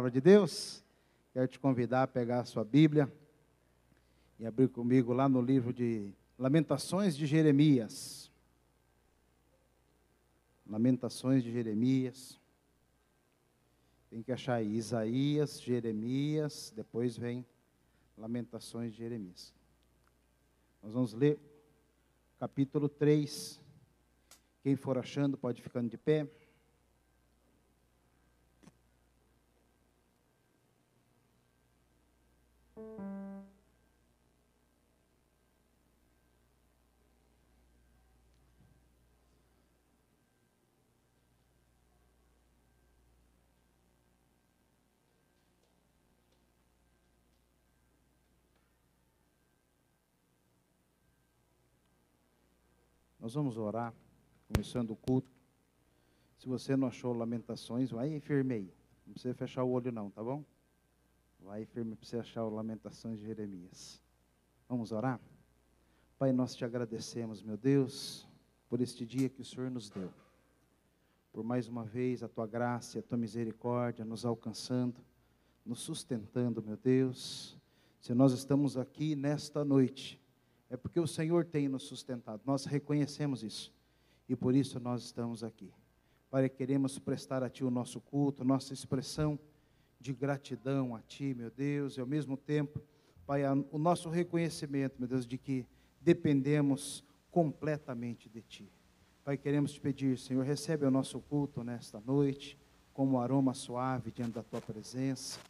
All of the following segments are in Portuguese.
palavra de Deus, quero te convidar a pegar a sua Bíblia e abrir comigo lá no livro de Lamentações de Jeremias. Lamentações de Jeremias. Tem que achar aí Isaías, Jeremias, depois vem Lamentações de Jeremias. Nós vamos ler capítulo 3. Quem for achando pode ficando de pé. Nós vamos orar, começando o culto. Se você não achou lamentações, vai e firme aí. Não precisa fechar o olho não, tá bom? Vai firme para você achar o Lamentações de Jeremias. Vamos orar? Pai, nós te agradecemos, meu Deus, por este dia que o Senhor nos deu. Por mais uma vez a tua graça e a tua misericórdia nos alcançando, nos sustentando, meu Deus. Se nós estamos aqui nesta noite, é porque o Senhor tem nos sustentado. Nós reconhecemos isso. E por isso nós estamos aqui. Pai, queremos prestar a Ti o nosso culto, nossa expressão de gratidão a Ti, meu Deus, e ao mesmo tempo, Pai, o nosso reconhecimento, meu Deus, de que dependemos completamente de Ti. Pai, queremos te pedir, Senhor, recebe o nosso culto nesta noite, como aroma suave diante da Tua presença.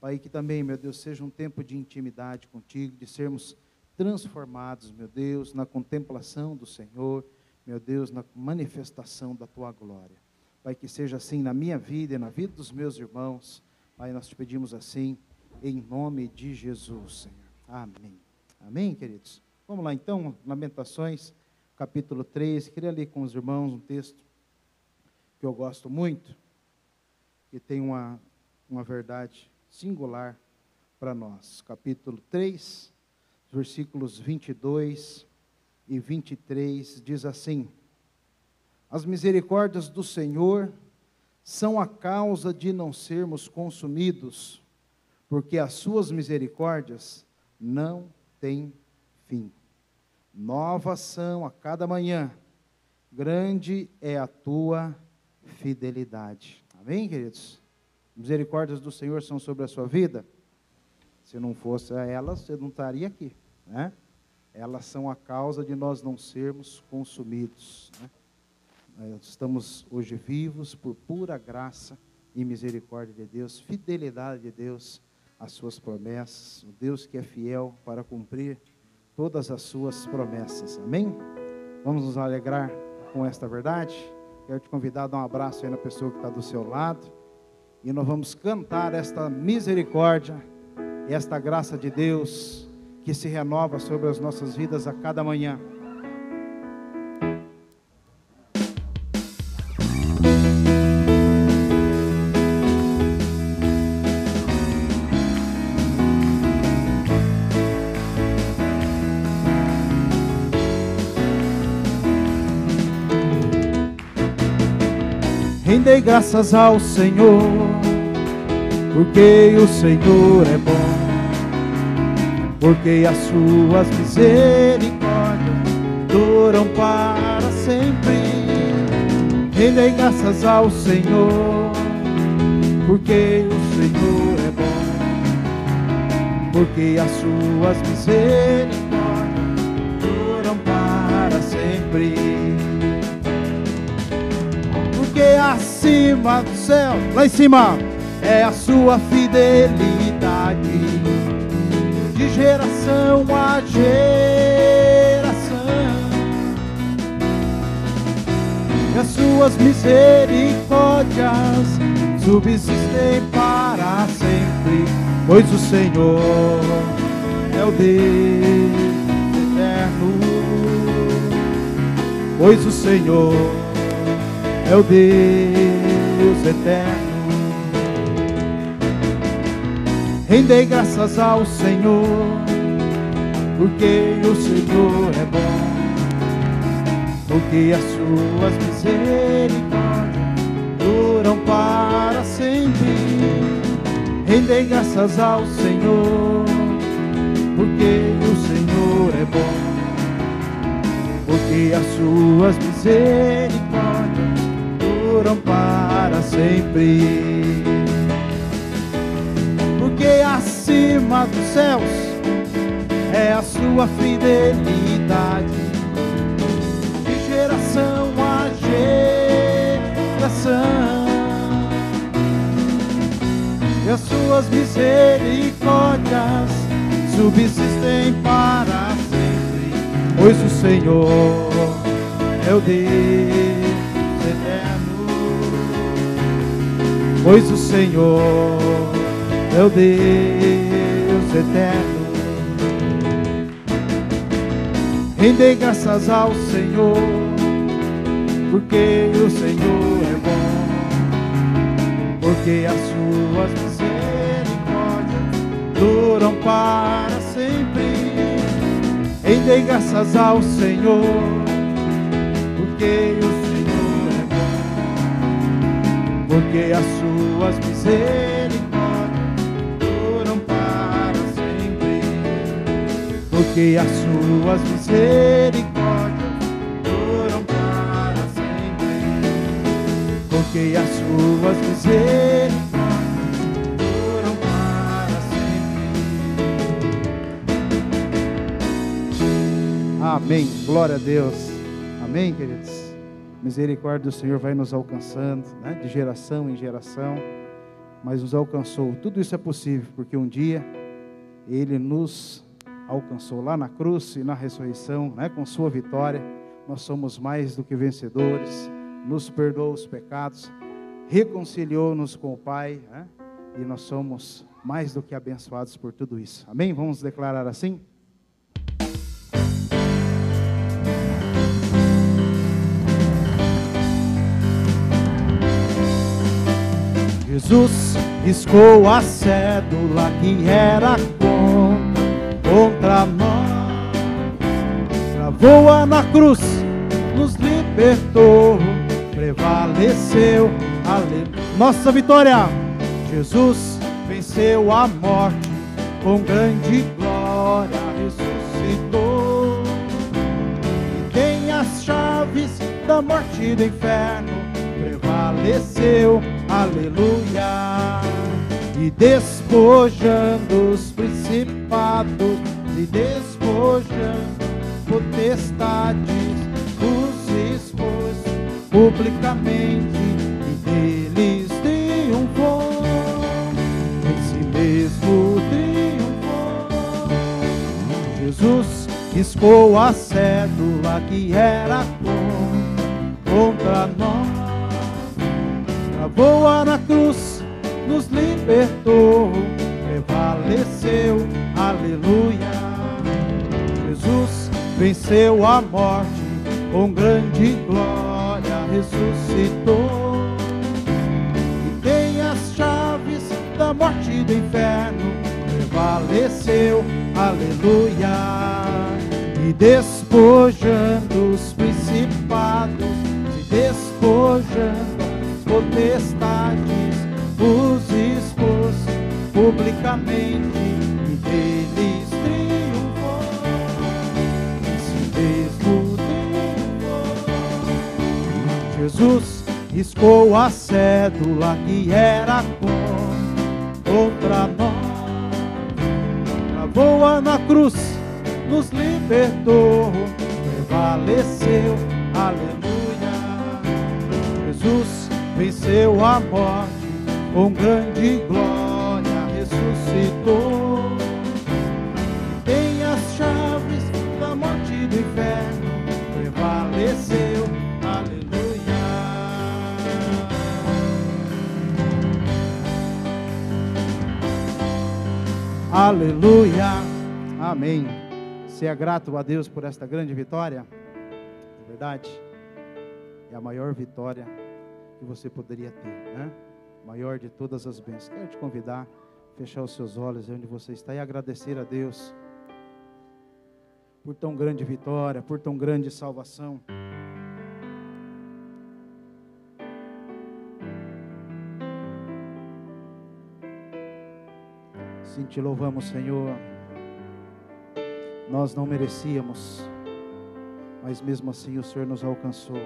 Pai, que também, meu Deus, seja um tempo de intimidade contigo, de sermos transformados, meu Deus, na contemplação do Senhor, meu Deus, na manifestação da tua glória. Pai, que seja assim na minha vida e na vida dos meus irmãos. Pai, nós te pedimos assim, em nome de Jesus, Senhor. Amém. Amém, queridos? Vamos lá então, Lamentações, capítulo 3. Queria ler com os irmãos um texto que eu gosto muito, que tem uma, uma verdade singular para nós. Capítulo 3, versículos 22 e 23, diz assim: As misericórdias do Senhor são a causa de não sermos consumidos, porque as suas misericórdias não têm fim. Novas são a cada manhã, grande é a tua fidelidade. Amém, queridos? Misericórdias do Senhor são sobre a sua vida? Se não fosse elas, você não estaria aqui. Né? Elas são a causa de nós não sermos consumidos. Né? Estamos hoje vivos por pura graça e misericórdia de Deus, fidelidade de Deus às suas promessas, o Deus que é fiel para cumprir todas as suas promessas. Amém? Vamos nos alegrar com esta verdade. Quero te convidar a dar um abraço aí na pessoa que está do seu lado. E nós vamos cantar esta misericórdia esta graça de Deus que se renova sobre as nossas vidas a cada manhã. Rendei graças ao Senhor, porque o Senhor é bom porque as suas misericórdias duram para sempre. Rendei graças ao Senhor, porque o Senhor é bom, porque as suas misericórdias duram para sempre. Porque acima do céu, lá em cima, é a sua fidelidade de geração a geração. E as suas misericórdias subsistem para sempre, pois o Senhor é o Deus eterno. Pois o Senhor é o Deus eterno. Rendei graças ao Senhor, porque o Senhor é bom, porque as suas misericórdias duram para sempre. Rendei graças ao Senhor, porque o Senhor é bom, porque as suas misericórdias duram para sempre. Acima dos céus é a sua fidelidade, de geração a geração e as suas misericórdias subsistem para sempre, pois o Senhor é o Deus eterno, pois o Senhor é o Deus eterno. Rendei graças ao Senhor, porque o Senhor é bom, porque as suas duram para sempre. Rendei graças ao Senhor, porque o Senhor é bom, porque as suas misericórdias porque as suas misericórdias duram para sempre, porque as suas misericórdias Amém. Glória a Deus. Amém, queridos. Misericórdia do Senhor vai nos alcançando, né? de geração em geração, mas nos alcançou. Tudo isso é possível porque um dia Ele nos alcançou lá na cruz e na ressurreição, né? com Sua vitória. Nós somos mais do que vencedores. Nos perdoou os pecados, reconciliou-nos com o Pai, né? e nós somos mais do que abençoados por tudo isso. Amém? Vamos declarar assim? Jesus riscou a cédula que era contra, contra nós. Travou-a na cruz, nos libertou, prevaleceu. Aleluia. Nossa vitória! Jesus venceu a morte com grande glória, ressuscitou. E tem as chaves da morte e do inferno, prevaleceu aleluia. E despojando os principados, e despojando potestades, os expôs publicamente, e deles triunfou, em mesmo triunfou. Jesus riscou a cédula que era contra nós voa na cruz, nos libertou, prevaleceu, aleluia. Jesus venceu a morte, com grande glória ressuscitou. E tem as chaves da morte e do inferno, prevaleceu, aleluia. E despojando os principados, se despojando potestades os expôs publicamente e deles triunfou. Se mesmo triunfou. Jesus riscou a cédula que era contra nós. Travou-a na cruz, nos libertou, prevaleceu. Aleluia. Jesus venceu a morte, com grande glória ressuscitou. Tem as chaves da morte e do inferno, prevaleceu. Aleluia. Aleluia. Amém. Seja grato a Deus por esta grande vitória. É verdade. É a maior vitória que você poderia ter, né? Maior de todas as bênçãos. Quero te convidar a fechar os seus olhos onde você está e agradecer a Deus por tão grande vitória, por tão grande salvação. Sim, te louvamos, Senhor. Nós não merecíamos, mas mesmo assim o Senhor nos alcançou.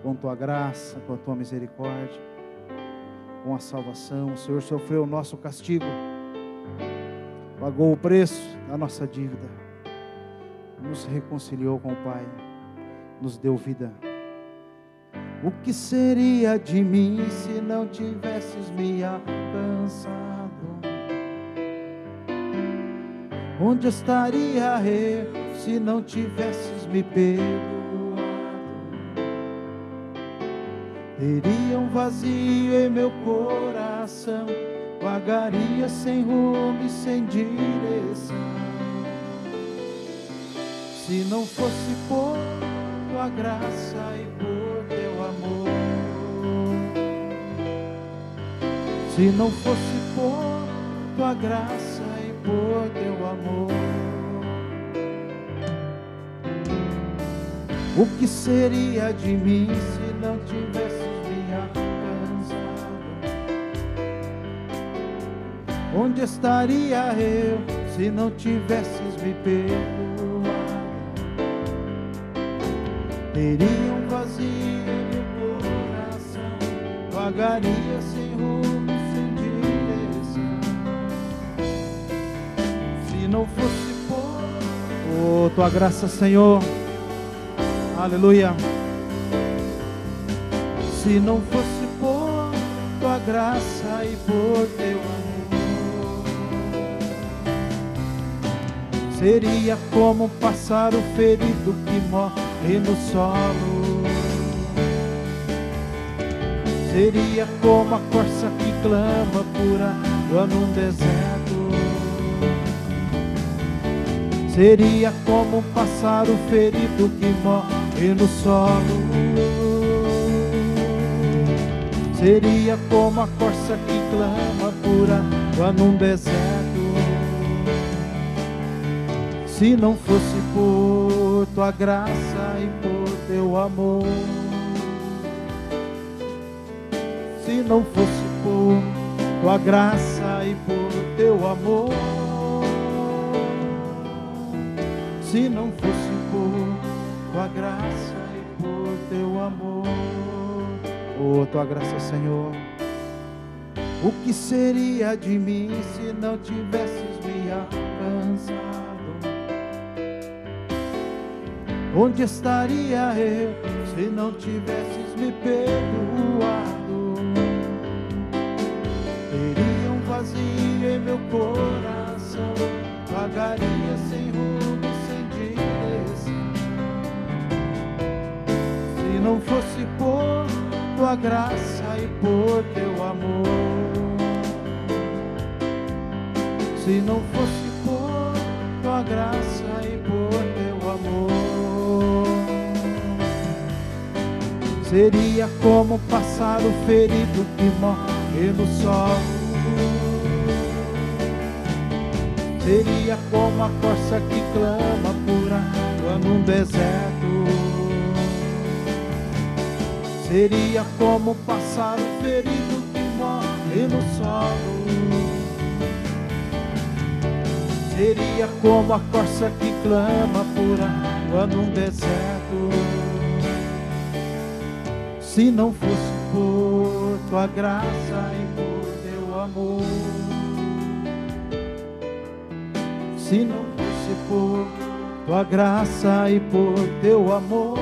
Com tua graça, com a tua misericórdia, com a salvação. O Senhor sofreu o nosso castigo, pagou o preço da nossa dívida, nos reconciliou com o Pai, nos deu vida. O que seria de mim se não tivesses me alcançado? Onde estaria eu se não tivesses me perdoado? Teria um vazio em meu coração, vagaria sem rumo e sem direção. Se não fosse por tua graça e por teu amor, se não fosse por tua graça e por teu amor, o que seria de mim se não tivesses Onde estaria eu se não tivesses me perdoado? Teria um vazio no coração, vagaria sem rumo, sem direção. Se não fosse por oh, tua graça, Senhor, aleluia. Se não fosse por tua graça e por teu amor, seria como um pássaro ferido que morre no solo. Seria como a corça que clama por água num deserto. Seria como um pássaro ferido que morre no solo. Seria como a corça que clama por água num deserto. Se não fosse por tua graça e por teu amor, se não fosse por tua graça e por teu amor, se não fosse por tua graça e por teu amor, oh tua graça, Senhor. O que seria de mim se não tivesses Onde estaria eu se não tivesses me perdoado? Teria um vazio em meu coração, vagaria sem rumo, sem direção. Se não fosse por tua graça e por teu amor, se não fosse por tua graça Seria como um pássaro ferido que morre no sol. Seria como a corça que clama por água num deserto. Seria como um pássaro ferido que morre no solo. Seria como a corça que clama por água num deserto. Se não fosse por tua graça e por teu amor, se não fosse por tua graça e por teu amor,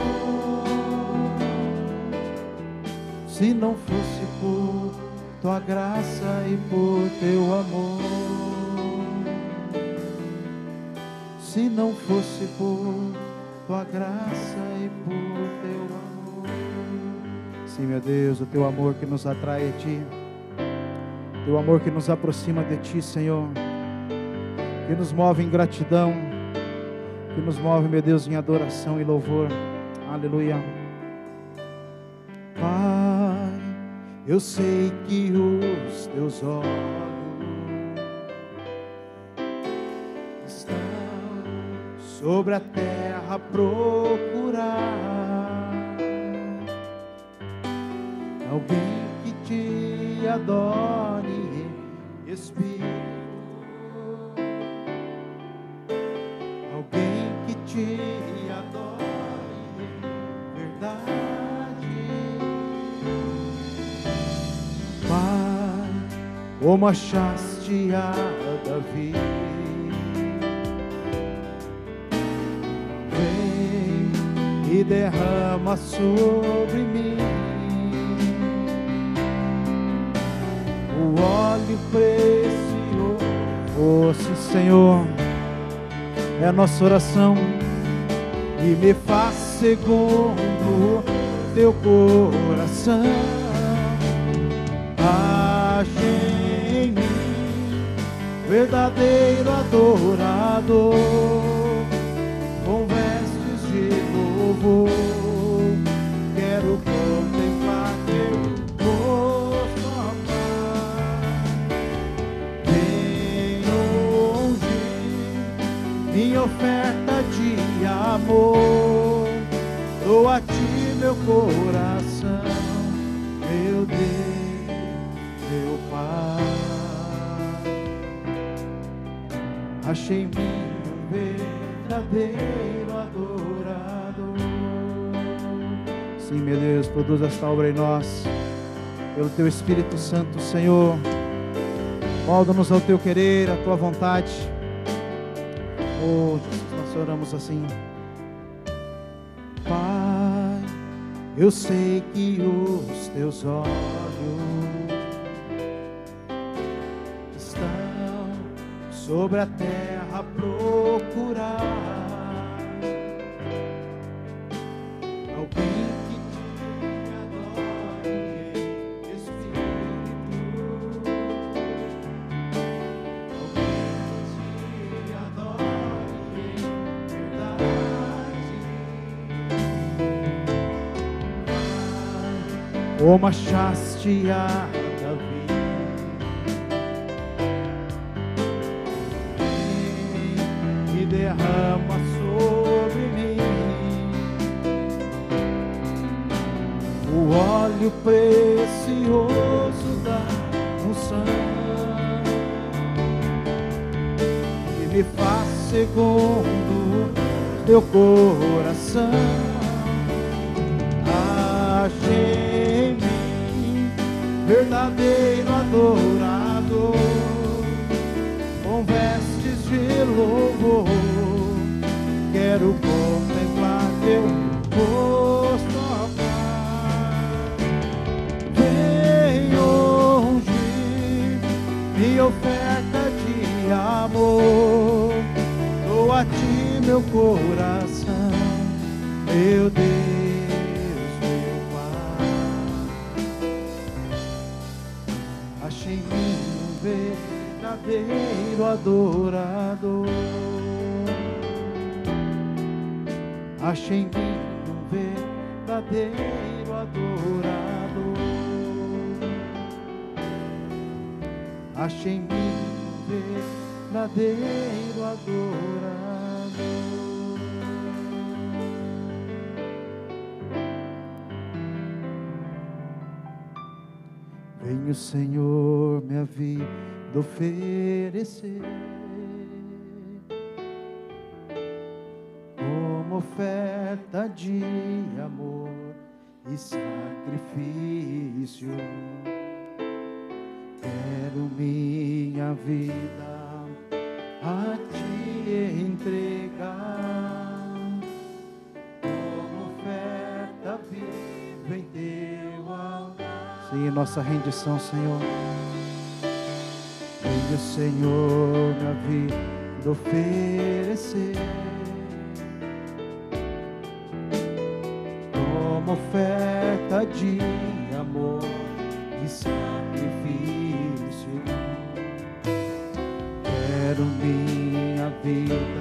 se não fosse por tua graça e por teu amor, se não fosse por tua graça e por teu amor. Sim, meu Deus, o teu amor que nos atrai a ti, teu amor que nos aproxima de ti, Senhor, que nos move em gratidão, que nos move, meu Deus, em adoração e louvor. Aleluia. Pai, eu sei que os teus olhos estão sobre a terra procurar alguém que te adore Espírito, alguém que te adore verdade, Pai, como achaste a Davi. Vem e derrama sobre mim o óleo precioso. Oh, sim, Senhor, é a nossa oração e me faz segundo teu coração. Achei em mim verdadeiro adorador, com vestes de louvor. Minha oferta de amor. Dou a ti meu coração, meu Deus, meu Pai. Achei em mim um verdadeiro adorador. Sim, meu Deus, produz esta obra em nós, pelo Teu Espírito Santo, Senhor. Molda-nos ao Teu querer, à Tua vontade. Oh, Jesus, nós oramos assim. Pai, eu sei que os Teus olhos estão sobre a terra procurar Como achaste a Davi e derrama sobre mim o óleo precioso da unção que me faz segundo teu coração. E sacrifício. Quero minha vida a te entregar como oferta viva em teu altar. Sim, nossa rendição, Senhor. Venho, Senhor, minha vida oferecer de amor e sacrifício. Quero minha vida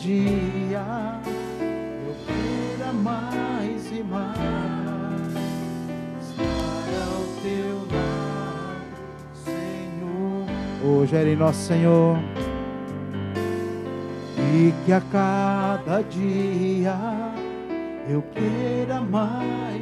dia eu queira mais e mais estar ao teu lado, Senhor. Hoje era em nosso Senhor e que a cada dia eu queira mais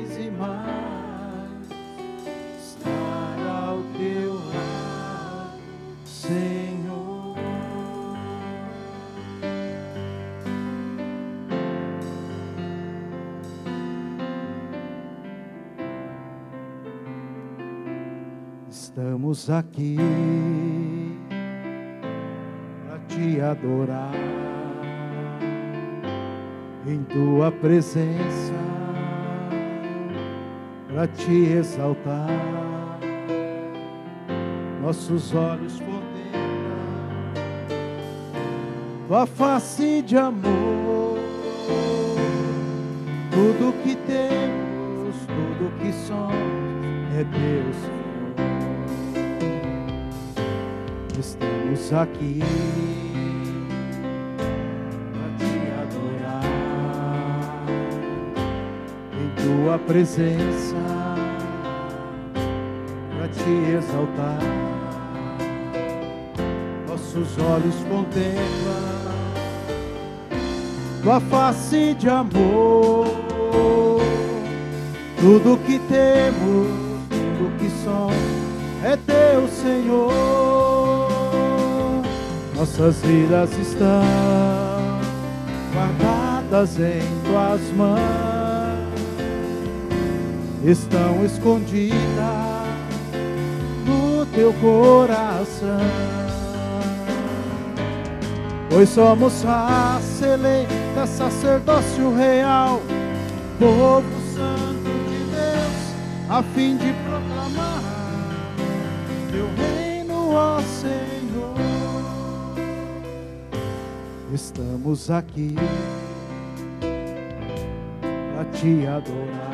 Estamos aqui para te adorar em tua presença para te exaltar. Nossos olhos contemplam tua face de amor. Tudo que temos, tudo que somos é Deus. Estamos aqui tua presença para te exaltar. Nossos olhos contemplam tua face de amor. Tudo que temos, tudo que somos é teu, Senhor. Nossas vidas estão guardadas em tuas mãos estão escondidas no teu coração. Pois somos raça eleita, sacerdócio real, povo santo de Deus, a fim de Estamos aqui para te adorar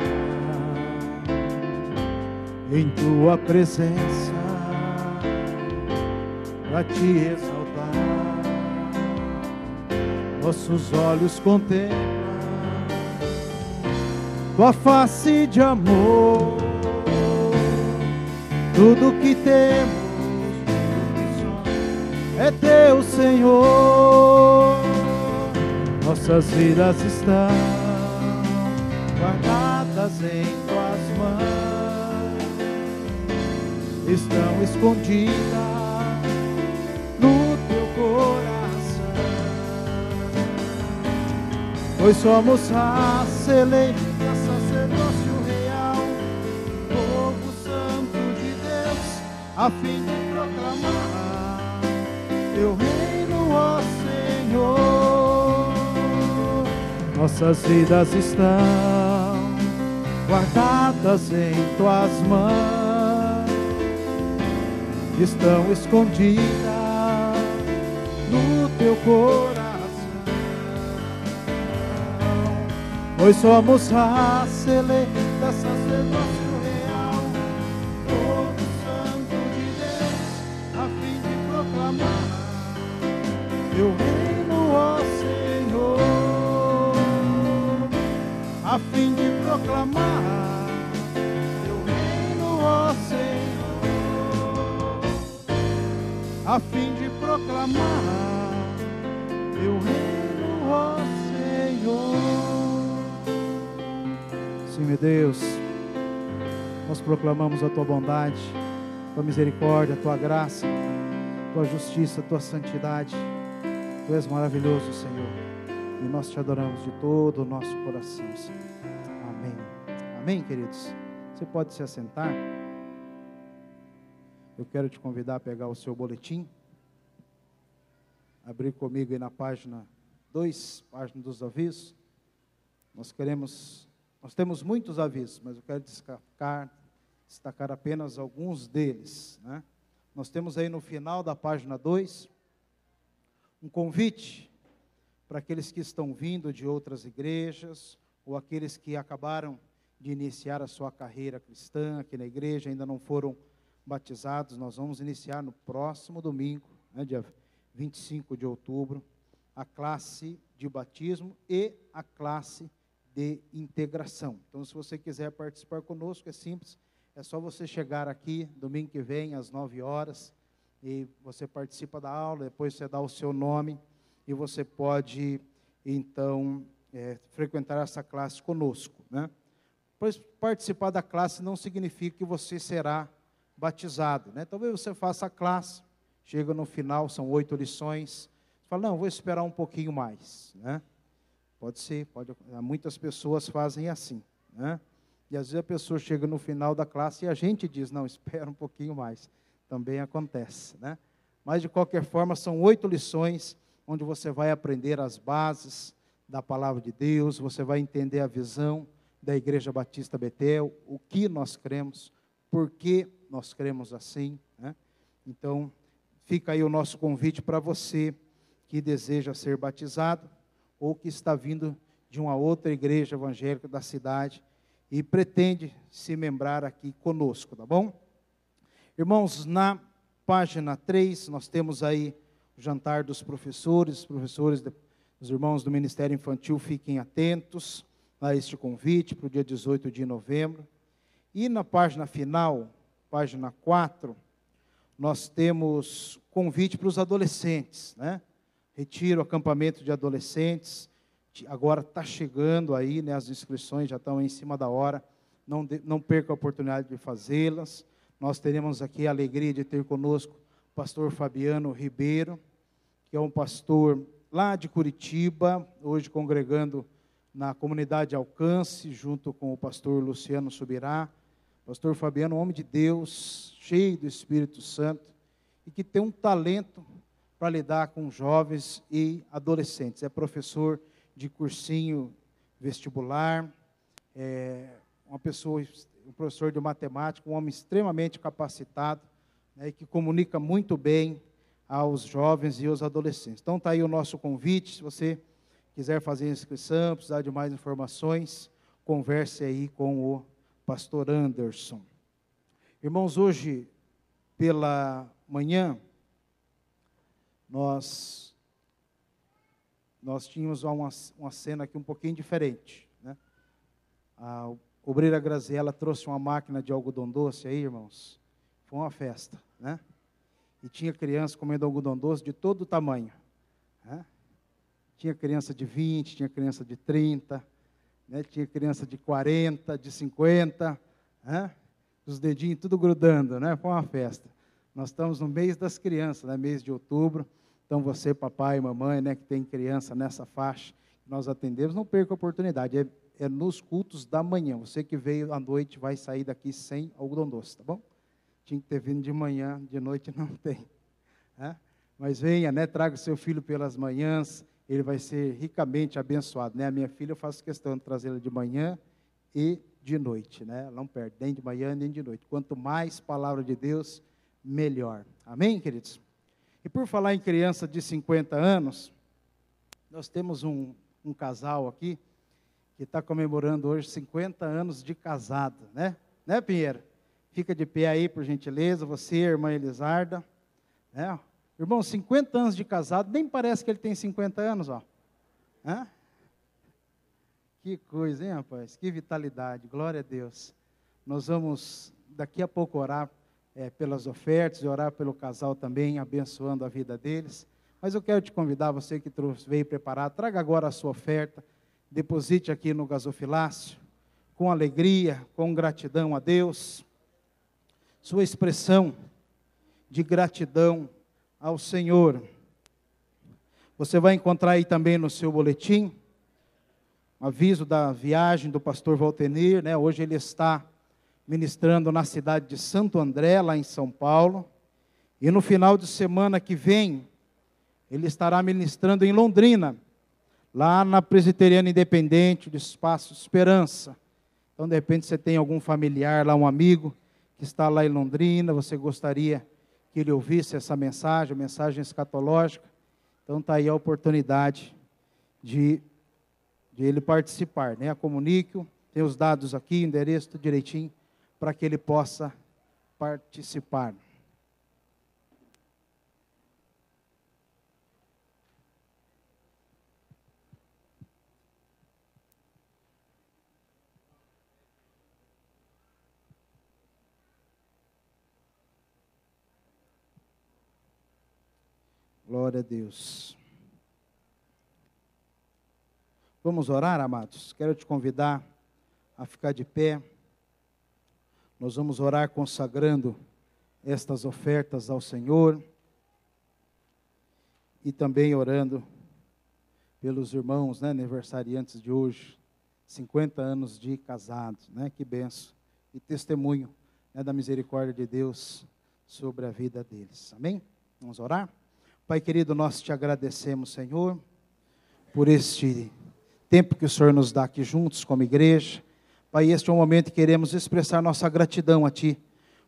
em tua presença para te exaltar. Nossos olhos contemplam tua face de amor. Tudo que temos, é teu, Senhor. Nossas vidas estão guardadas em tuas mãos estão escondidas no teu coração. Pois somos raça eleita, sacerdócio real, povo santo de Deus, a fim de proclamar teu reino, Nossas vidas estão guardadas em tuas mãos, estão escondidas no teu coração. Pois somos raça eleita, sacerdócio real, a fim de proclamar teu reino, ó Senhor. Sim, meu Deus, nós proclamamos a tua bondade, tua misericórdia, a tua graça, tua justiça, tua santidade. Tu és maravilhoso, Senhor, e nós te adoramos de todo o nosso coração, Senhor. Amém. Amém, queridos. Você pode se assentar. Eu quero te convidar a pegar o seu boletim, abrir comigo aí na página 2, página dos avisos. Nós queremos nós temos muitos avisos, mas eu quero destacar, destacar apenas alguns deles. Né? Nós temos aí no final da página 2 um convite para aqueles que estão vindo de outras igrejas ou aqueles que acabaram de iniciar a sua carreira cristã aqui na igreja, ainda não foram batizados. Nós vamos iniciar no próximo domingo, né, dia 25 de outubro, a classe de batismo e a classe de integração. Então, se você quiser participar conosco, é simples, é só você chegar aqui domingo que vem, às 9 horas, e você participa da aula, depois você dá o seu nome, e você pode, então, é, frequentar essa classe conosco. Né? Pois participar da classe não significa que você será batizado. Né? Talvez você faça a classe, chega no final, são oito lições, fala, não, vou esperar um pouquinho mais. Né? Pode ser, pode, muitas pessoas fazem assim, né? E às vezes a pessoa chega no final da classe e a gente diz, não, espera um pouquinho mais. Também acontece, né? Mas de qualquer forma, são oito lições onde você vai aprender as bases da palavra de Deus, você vai entender a visão da Igreja Batista Betel, o que nós cremos, por que nós cremos assim, né? Então, fica aí o nosso convite para você que deseja ser batizado ou que está vindo de uma outra igreja evangélica da cidade e pretende se membrar aqui conosco, tá bom? Irmãos, na página 3, nós temos aí o jantar dos professores, professores, os irmãos do Ministério Infantil, fiquem atentos a este convite para o dia 18 de novembro. E na página final, página 4, nós temos convite para os adolescentes, né? retiro, acampamento de adolescentes. Agora está chegando aí, né, as inscrições já estão em cima da hora. Não, de, não perca a oportunidade de fazê-las. Nós teremos aqui a alegria de ter conosco o pastor Fabiano Ribeiro, que é um pastor lá de Curitiba, hoje congregando na comunidade Alcance, junto com o pastor Luciano Subirá. Pastor Fabiano, homem de Deus, cheio do Espírito Santo, e que tem um talento para lidar com jovens e adolescentes. É professor de cursinho vestibular, é uma pessoa, um professor de matemática, um homem extremamente capacitado, né, que comunica muito bem aos jovens e aos adolescentes. Então está aí o nosso convite, se você quiser fazer inscrição, precisar de mais informações, converse aí com o pastor Anderson. Irmãos, hoje pela manhã nós nós tínhamos uma, uma cena aqui um pouquinho diferente. Né? A obreira Graziella trouxe uma máquina de algodão doce aí, irmãos. Foi uma festa. Né? E tinha criança comendo algodão doce de todo tamanho. Né? Tinha criança de 20, tinha criança de 30, né? tinha criança de 40, de 50, né? os dedinhos tudo grudando, né? Foi uma festa. Nós estamos no mês das crianças, né? mês de outubro. Então, você, papai mamãe, né, que tem criança nessa faixa, nós atendemos, não perca a oportunidade. É, é, nos cultos da manhã. Você que veio à noite vai sair daqui sem algodão doce, tá bom? Tinha que ter vindo de manhã, de noite não tem. É? Mas venha, né? Traga o seu filho pelas manhãs, ele vai ser ricamente abençoado. Né? A minha filha, eu faço questão de trazê-la de manhã e de noite. Né? Ela não perde nem de manhã nem de noite. Quanto mais palavra de Deus, melhor. Amém, queridos? E por falar em criança de 50 anos, nós temos um, um casal aqui que está comemorando hoje 50 anos de casado, né? Né, Pinheiro? Fica de pé aí, por gentileza, você, irmã Elisarda. Né? Irmão, 50 anos de casado, nem parece que ele tem 50 anos, ó. Hã? Que coisa, hein, rapaz? Que vitalidade, glória a Deus. Nós vamos daqui a pouco orar é, pelas ofertas e orar pelo casal também, abençoando a vida deles. Mas eu quero te convidar, você que trouxe, veio preparar, traga agora a sua oferta, deposite aqui no gasofilácio, com alegria, com gratidão a Deus. Sua expressão de gratidão ao Senhor. Você vai encontrar aí também no seu boletim um aviso da viagem do pastor Valtenir, né? Hoje ele está ministrando na cidade de Santo André, lá em São Paulo. E no final de semana que vem, ele estará ministrando em Londrina, lá na Presbiteriana Independente do Espaço Esperança. Então, de repente, você tem algum familiar lá, um amigo que está lá em Londrina, você gostaria que ele ouvisse essa mensagem, a mensagem escatológica. Então está aí a oportunidade de, de ele participar. Né? Comunique-o, tem os dados aqui, endereço direitinho, para que ele possa participar. Glória a Deus. Vamos orar, amados? Quero te convidar a ficar de pé. Nós vamos orar consagrando estas ofertas ao Senhor e também orando pelos irmãos, né, aniversariantes de hoje, 50 anos de casados, né? Que benção e testemunho né, da misericórdia de Deus sobre a vida deles. Amém? Vamos orar? Pai querido, nós te agradecemos, Senhor, por este tempo que o Senhor nos dá aqui juntos como igreja. Pai, este é um momento que queremos expressar nossa gratidão a Ti,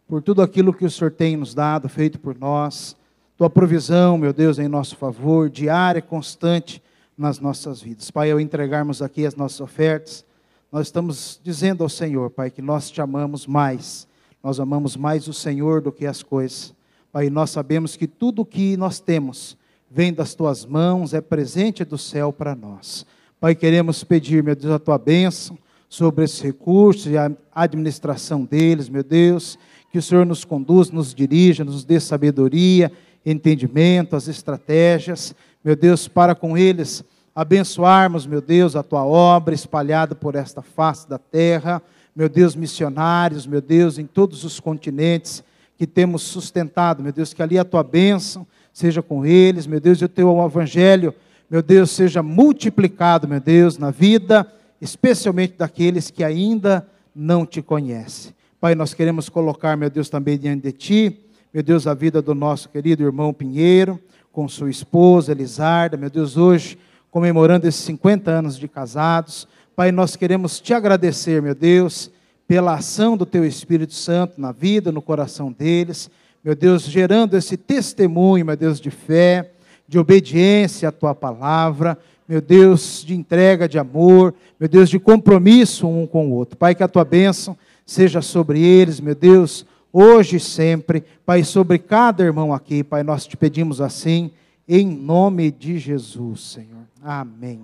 por tudo aquilo que o Senhor tem nos dado, feito por nós, Tua provisão, meu Deus, em nosso favor, diária, constante nas nossas vidas. Pai, ao entregarmos aqui as nossas ofertas, nós estamos dizendo ao Senhor, Pai, que nós te amamos mais, nós amamos mais o Senhor do que as coisas. Pai, nós sabemos que tudo o que nós temos vem das tuas mãos, é presente do céu para nós. Pai, queremos pedir, meu Deus, a tua bênção sobre esses recursos e a administração deles, meu Deus, que o Senhor nos conduza, nos dirija, nos dê sabedoria, entendimento, as estratégias, meu Deus, para com eles abençoarmos, meu Deus, a tua obra espalhada por esta face da terra, meu Deus, missionários, meu Deus, em todos os continentes, que temos sustentado, meu Deus, que ali a tua bênção seja com eles, meu Deus, e o teu evangelho, meu Deus, seja multiplicado, meu Deus, na vida, especialmente daqueles que ainda não te conhecem. Pai, nós queremos colocar, meu Deus, também diante de ti, meu Deus, a vida do nosso querido irmão Pinheiro, com sua esposa Elisarda, meu Deus, hoje comemorando esses 50 anos de casados. Pai, nós queremos te agradecer, meu Deus, pela ação do Teu Espírito Santo na vida, no coração deles, meu Deus, gerando esse testemunho, meu Deus, de fé, de obediência à Tua palavra, meu Deus, de entrega, de amor, meu Deus, de compromisso um com o outro. Pai, que a Tua bênção seja sobre eles, meu Deus, hoje e sempre. Pai, sobre cada irmão aqui, Pai, nós te pedimos assim, em nome de Jesus, Senhor. Amém.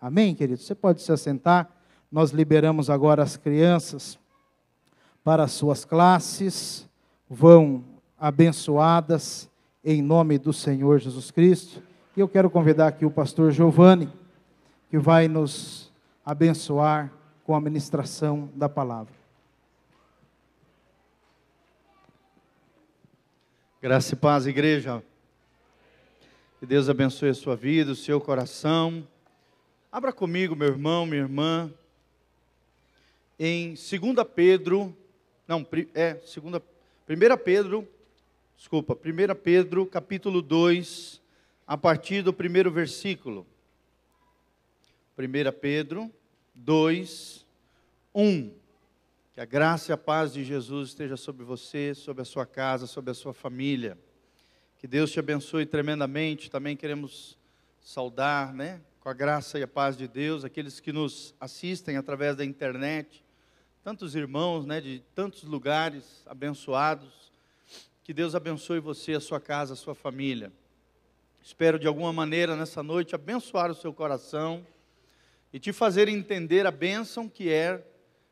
Amém, querido? Você pode se assentar. Nós liberamos agora as crianças para as suas classes, vão abençoadas em nome do Senhor Jesus Cristo. E eu quero convidar aqui o pastor Giovanni, que vai nos abençoar com a ministração da palavra. Graça e paz, igreja. Que Deus abençoe a sua vida, o seu coração. Abra comigo, meu irmão, minha irmã, em 2 Pedro, não, é, 2 1 Pedro, desculpa, 1 Pedro, capítulo 2, a partir do primeiro versículo. 1 Pedro 2, 1. Que a graça e a paz de Jesus esteja sobre você, sobre a sua casa, sobre a sua família. Que Deus te abençoe tremendamente. Também queremos saudar, né, com a graça e a paz de Deus, aqueles que nos assistem através da internet, tantos irmãos, né, de tantos lugares abençoados. Que Deus abençoe você, a sua casa, a sua família. Espero de alguma maneira nessa noite abençoar o seu coração e te fazer entender a bênção que é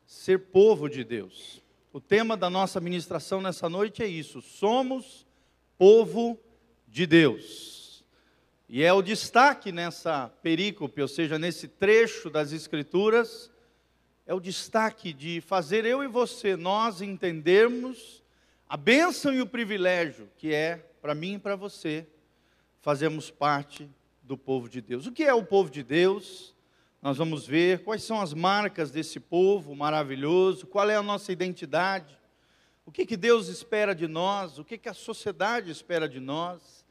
ser povo de Deus. O tema da nossa ministração nessa noite é isso: somos povo de Deus. E é o destaque nessa perícope, ou seja, nesse trecho das Escrituras, é o destaque de fazer eu e você, nós entendermos a bênção e o privilégio que é para mim e para você fazermos parte do povo de Deus. O que é o povo de Deus? Nós vamos ver quais são as marcas desse povo maravilhoso, qual é a nossa identidade, o que, que Deus espera de nós, o que, que a sociedade espera de nós,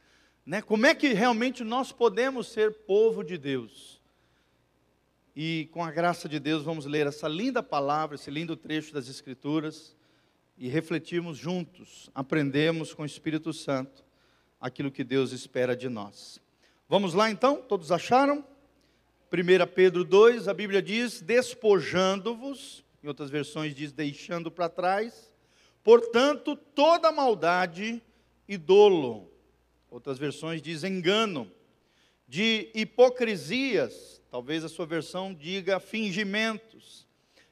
né? como é que realmente nós podemos ser povo de Deus. E com a graça de Deus vamos ler essa linda palavra, esse lindo trecho das Escrituras e refletirmos juntos, aprendemos com o Espírito Santo aquilo que Deus espera de nós. Vamos lá então? Todos acharam? 1 Pedro 2, a Bíblia diz: despojando-vos, em outras versões diz deixando para trás, portanto, toda maldade e dolo, outras versões diz engano, de hipocrisias, talvez a sua versão diga fingimentos,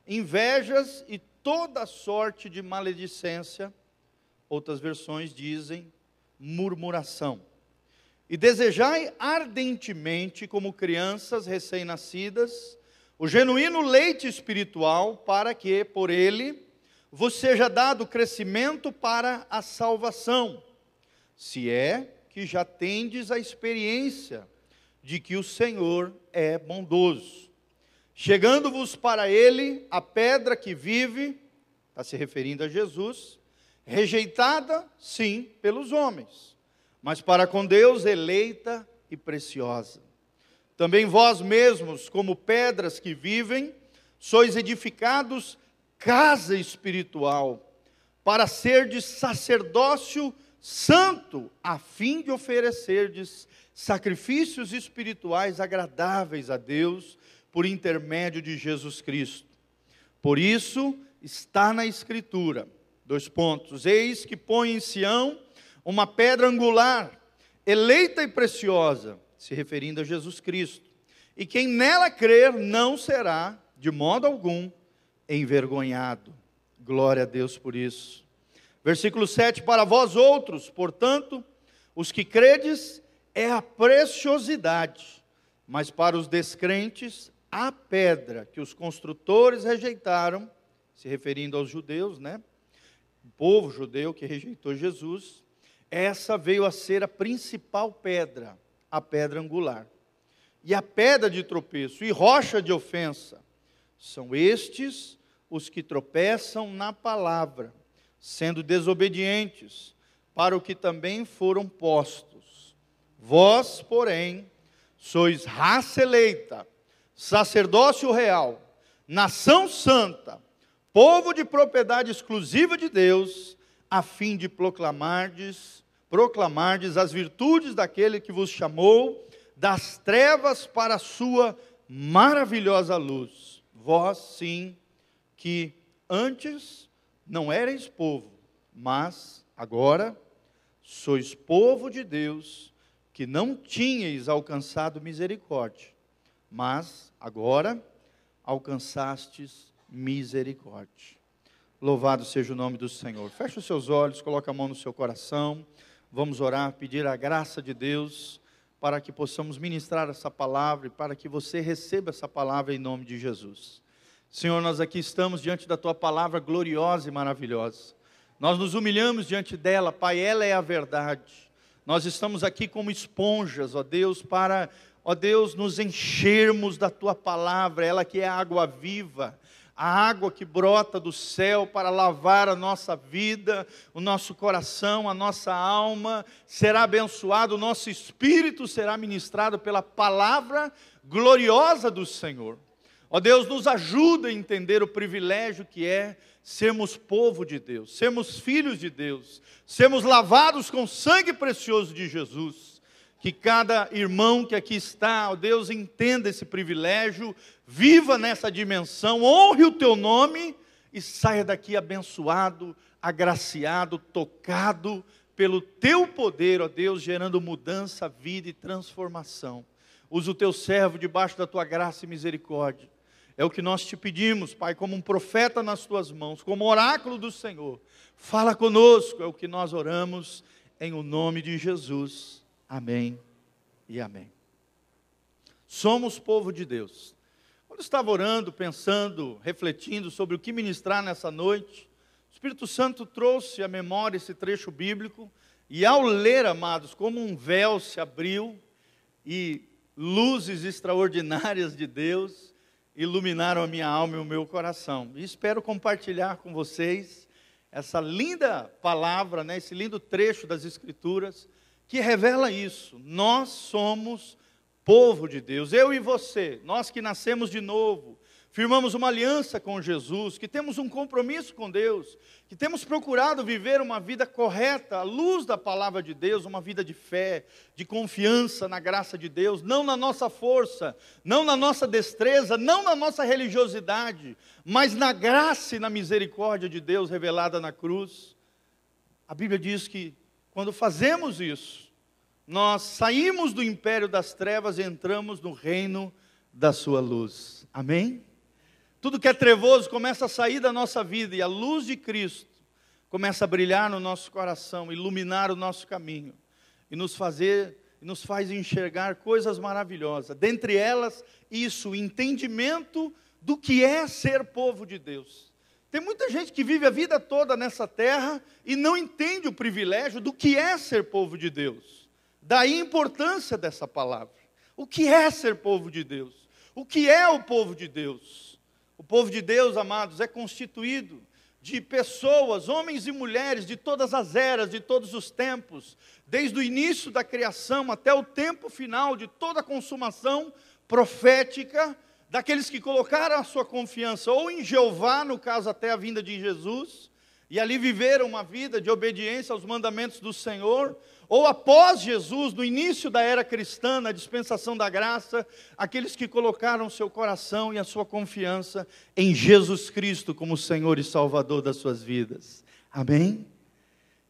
invejas e toda sorte de maledicência, outras versões dizem murmuração. E desejai ardentemente, como crianças recém-nascidas, o genuíno leite espiritual, para que, por ele, vos seja dado crescimento para a salvação, se é que já tendes a experiência de que o Senhor é bondoso. Chegando-vos para ele a pedra que vive, está se referindo a Jesus, rejeitada, sim, pelos homens mas para com Deus eleita e preciosa. Também vós mesmos, como pedras que vivem, sois edificados casa espiritual, para serdes sacerdócio santo, a fim de oferecerdes sacrifícios espirituais agradáveis a Deus por intermédio de Jesus Cristo. Por isso está na Escritura, dois pontos: Eis que põe em Sião uma pedra angular, eleita e preciosa, se referindo a Jesus Cristo. E quem nela crer não será, de modo algum, envergonhado. Glória a Deus por isso. Versículo 7: Para vós outros, portanto, os que credes, é a preciosidade, mas para os descrentes, a pedra que os construtores rejeitaram, se referindo aos judeus, né? O povo judeu que rejeitou Jesus, essa veio a ser a principal pedra, a pedra angular. E a pedra de tropeço e rocha de ofensa são estes os que tropeçam na palavra, sendo desobedientes, para o que também foram postos. Vós, porém, sois raça eleita, sacerdócio real, nação santa, povo de propriedade exclusiva de Deus, a fim de proclamardes proclamardes as virtudes daquele que vos chamou das trevas para a sua maravilhosa luz. Vós, sim, que antes não erais povo, mas agora sois povo de Deus, que não tinhais alcançado misericórdia, mas agora alcançastes misericórdia. Louvado seja o nome do Senhor. Feche os seus olhos, coloque a mão no seu coração. Vamos orar, pedir a graça de Deus para que possamos ministrar essa palavra e para que você receba essa palavra em nome de Jesus. Senhor, nós aqui estamos diante da tua palavra gloriosa e maravilhosa. Nós nos humilhamos diante dela, Pai, ela é a verdade. Nós estamos aqui como esponjas, ó Deus, para, ó Deus, nos enchermos da tua palavra, ela que é água viva, a água que brota do céu para lavar a nossa vida, o nosso coração, a nossa alma, será abençoado, o nosso espírito será ministrado pela palavra gloriosa do Senhor. Ó Deus, nos ajuda a entender o privilégio que é sermos povo de Deus, sermos filhos de Deus, sermos lavados com sangue precioso de Jesus que cada irmão que aqui está, ó Deus, entenda esse privilégio, viva nessa dimensão, honre o teu nome e saia daqui abençoado, agraciado, tocado pelo teu poder, ó Deus, gerando mudança, vida e transformação. Usa o teu servo debaixo da tua graça e misericórdia. É o que nós te pedimos, Pai, como um profeta nas tuas mãos, como oráculo do Senhor. Fala conosco, é o que nós oramos em o nome de Jesus. Amém e amém. Somos povo de Deus. Quando estava orando, pensando, refletindo sobre o que ministrar nessa noite, o Espírito Santo trouxe à memória esse trecho bíblico, e ao ler, amados, como um véu se abriu e luzes extraordinárias de Deus iluminaram a minha alma e o meu coração. E espero compartilhar com vocês essa linda palavra, né, esse lindo trecho das Escrituras que revela isso. Nós somos povo de Deus, eu e você, nós que nascemos de novo, firmamos uma aliança com Jesus, que temos um compromisso com Deus, que temos procurado viver uma vida correta, à luz da palavra de Deus, uma vida de fé, de confiança na graça de Deus, não na nossa força, não na nossa destreza, não na nossa religiosidade, mas na graça e na misericórdia de Deus revelada na cruz. A Bíblia diz que quando fazemos isso, nós saímos do império das trevas e entramos no reino da sua luz. Amém? Tudo que é trevoso começa a sair da nossa vida e a luz de Cristo começa a brilhar no nosso coração, iluminar o nosso caminho e nos fazer nos faz enxergar coisas maravilhosas. Dentre elas, isso, o entendimento do que é ser povo de Deus. Tem muita gente que vive a vida toda nessa terra e não entende o privilégio do que é ser povo de Deus. Daí a importância dessa palavra. O que é ser povo de Deus? O que é o povo de Deus? O povo de Deus, amados, é constituído de pessoas, homens e mulheres de todas as eras, de todos os tempos, desde o início da criação até o tempo final de toda a consumação profética daqueles que colocaram a sua confiança ou em Jeová, no caso até a vinda de Jesus, e ali viveram uma vida de obediência aos mandamentos do Senhor, ou após Jesus, no início da era cristã, na dispensação da graça, aqueles que colocaram seu coração e a sua confiança em Jesus Cristo como Senhor e Salvador das suas vidas. Amém?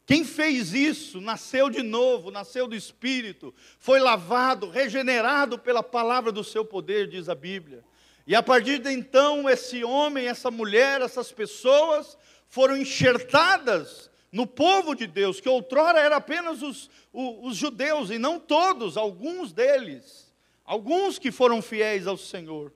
Quem fez isso nasceu de novo, nasceu do Espírito, foi lavado, regenerado pela palavra do seu poder, diz a Bíblia. E a partir de então, esse homem, essa mulher, essas pessoas foram enxertadas no povo de Deus, que outrora era apenas os, os, os judeus, e não todos, alguns deles, alguns que foram fiéis ao Senhor.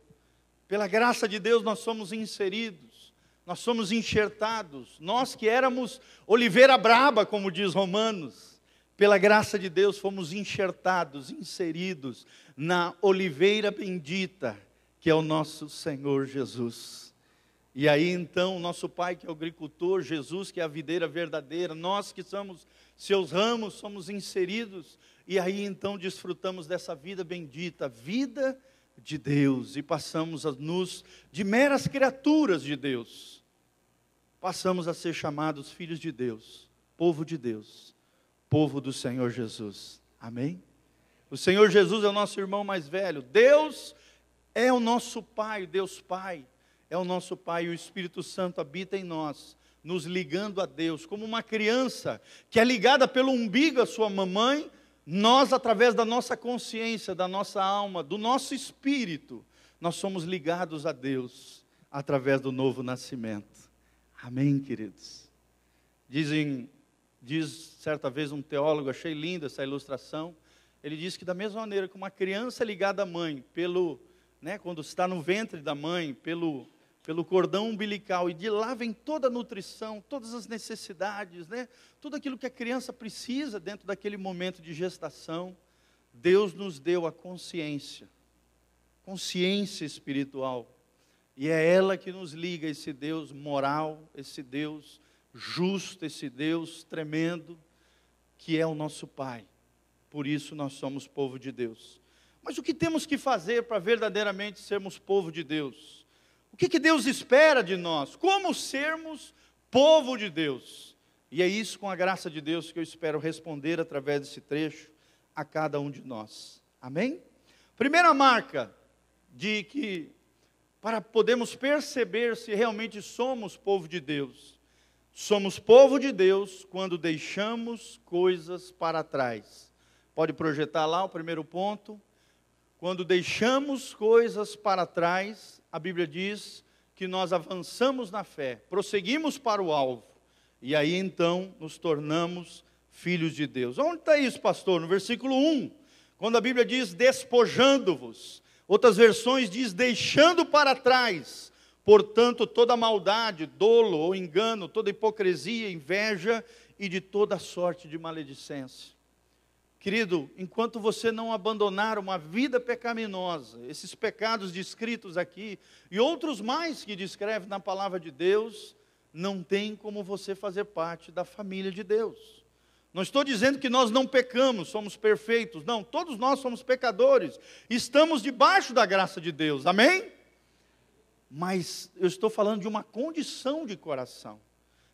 Pela graça de Deus, nós somos inseridos, nós somos enxertados, nós que éramos oliveira braba, como diz Romanos, pela graça de Deus, fomos enxertados, inseridos na oliveira bendita que é o nosso Senhor Jesus. E aí então, nosso Pai que é o agricultor, Jesus que é a videira verdadeira, nós que somos seus ramos, somos inseridos, e aí então desfrutamos dessa vida bendita, vida de Deus, e passamos a nos, de meras criaturas de Deus, passamos a ser chamados filhos de Deus, povo de Deus, povo do Senhor Jesus. Amém? O Senhor Jesus é o nosso irmão mais velho. Deus é o nosso Pai, Deus Pai, é o nosso Pai, e o Espírito Santo habita em nós, nos ligando a Deus, como uma criança que é ligada pelo umbigo à sua mamãe, nós, através da nossa consciência, da nossa alma, do nosso espírito, nós somos ligados a Deus através do novo nascimento. Amém, queridos? Dizem, diz certa vez um teólogo, achei linda essa ilustração. Ele diz que da mesma maneira que uma criança ligada à mãe pelo né, quando está no ventre da mãe, pelo, pelo cordão umbilical, e de lá vem toda a nutrição, todas as necessidades, né, tudo aquilo que a criança precisa dentro daquele momento de gestação. Deus nos deu a consciência, consciência espiritual. E é ela que nos liga esse Deus moral, esse Deus justo, esse Deus tremendo, que é o nosso Pai. Por isso nós somos povo de Deus. Mas o que temos que fazer para verdadeiramente sermos povo de Deus? O que, que Deus espera de nós? Como sermos povo de Deus? E é isso, com a graça de Deus, que eu espero responder através desse trecho a cada um de nós. Amém? Primeira marca de que, para podermos perceber se realmente somos povo de Deus, somos povo de Deus quando deixamos coisas para trás. Pode projetar lá o primeiro ponto. Quando deixamos coisas para trás, a Bíblia diz que nós avançamos na fé, prosseguimos para o alvo, e aí então nos tornamos filhos de Deus. Onde está isso, pastor? No versículo 1, quando a Bíblia diz despojando-vos, outras versões diz deixando para trás, portanto, toda maldade, dolo ou engano, toda hipocrisia, inveja e de toda sorte de maledicência. Querido, enquanto você não abandonar uma vida pecaminosa, esses pecados descritos aqui, e outros mais que descreve na palavra de Deus, não tem como você fazer parte da família de Deus. Não estou dizendo que nós não pecamos, somos perfeitos, não, todos nós somos pecadores, estamos debaixo da graça de Deus, amém? Mas eu estou falando de uma condição de coração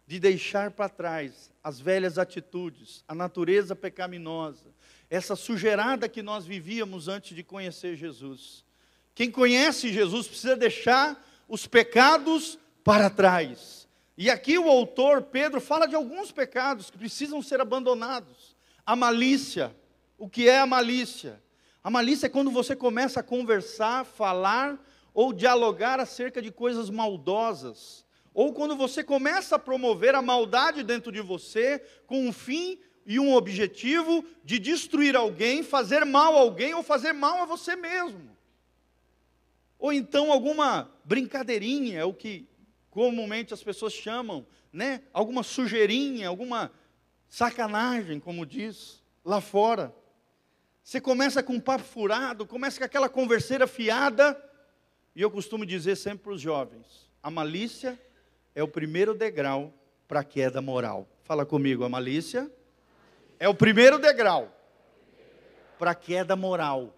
de deixar para trás as velhas atitudes, a natureza pecaminosa, essa sujeirada que nós vivíamos antes de conhecer Jesus. Quem conhece Jesus precisa deixar os pecados para trás. E aqui o autor Pedro fala de alguns pecados que precisam ser abandonados. A malícia. O que é a malícia? A malícia é quando você começa a conversar, falar ou dialogar acerca de coisas maldosas ou quando você começa a promover a maldade dentro de você com um fim e um objetivo de destruir alguém, fazer mal a alguém ou fazer mal a você mesmo. Ou então alguma brincadeirinha, é o que comumente as pessoas chamam, né? Alguma sujeirinha, alguma sacanagem, como diz lá fora. Você começa com um papo furado, começa com aquela converseira fiada, e eu costumo dizer sempre para os jovens: a malícia é o primeiro degrau para a queda moral. Fala comigo, a malícia é o primeiro degrau para a queda moral.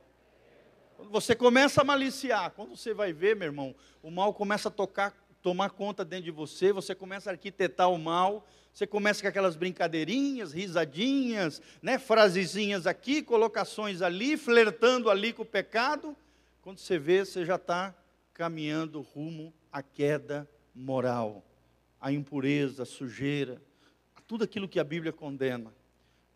Quando você começa a maliciar, quando você vai ver, meu irmão, o mal começa a tocar, tomar conta dentro de você, você começa a arquitetar o mal, você começa com aquelas brincadeirinhas, risadinhas, né, frasezinhas aqui, colocações ali, flertando ali com o pecado. Quando você vê, você já está caminhando rumo à queda moral a impureza, a sujeira, a tudo aquilo que a Bíblia condena.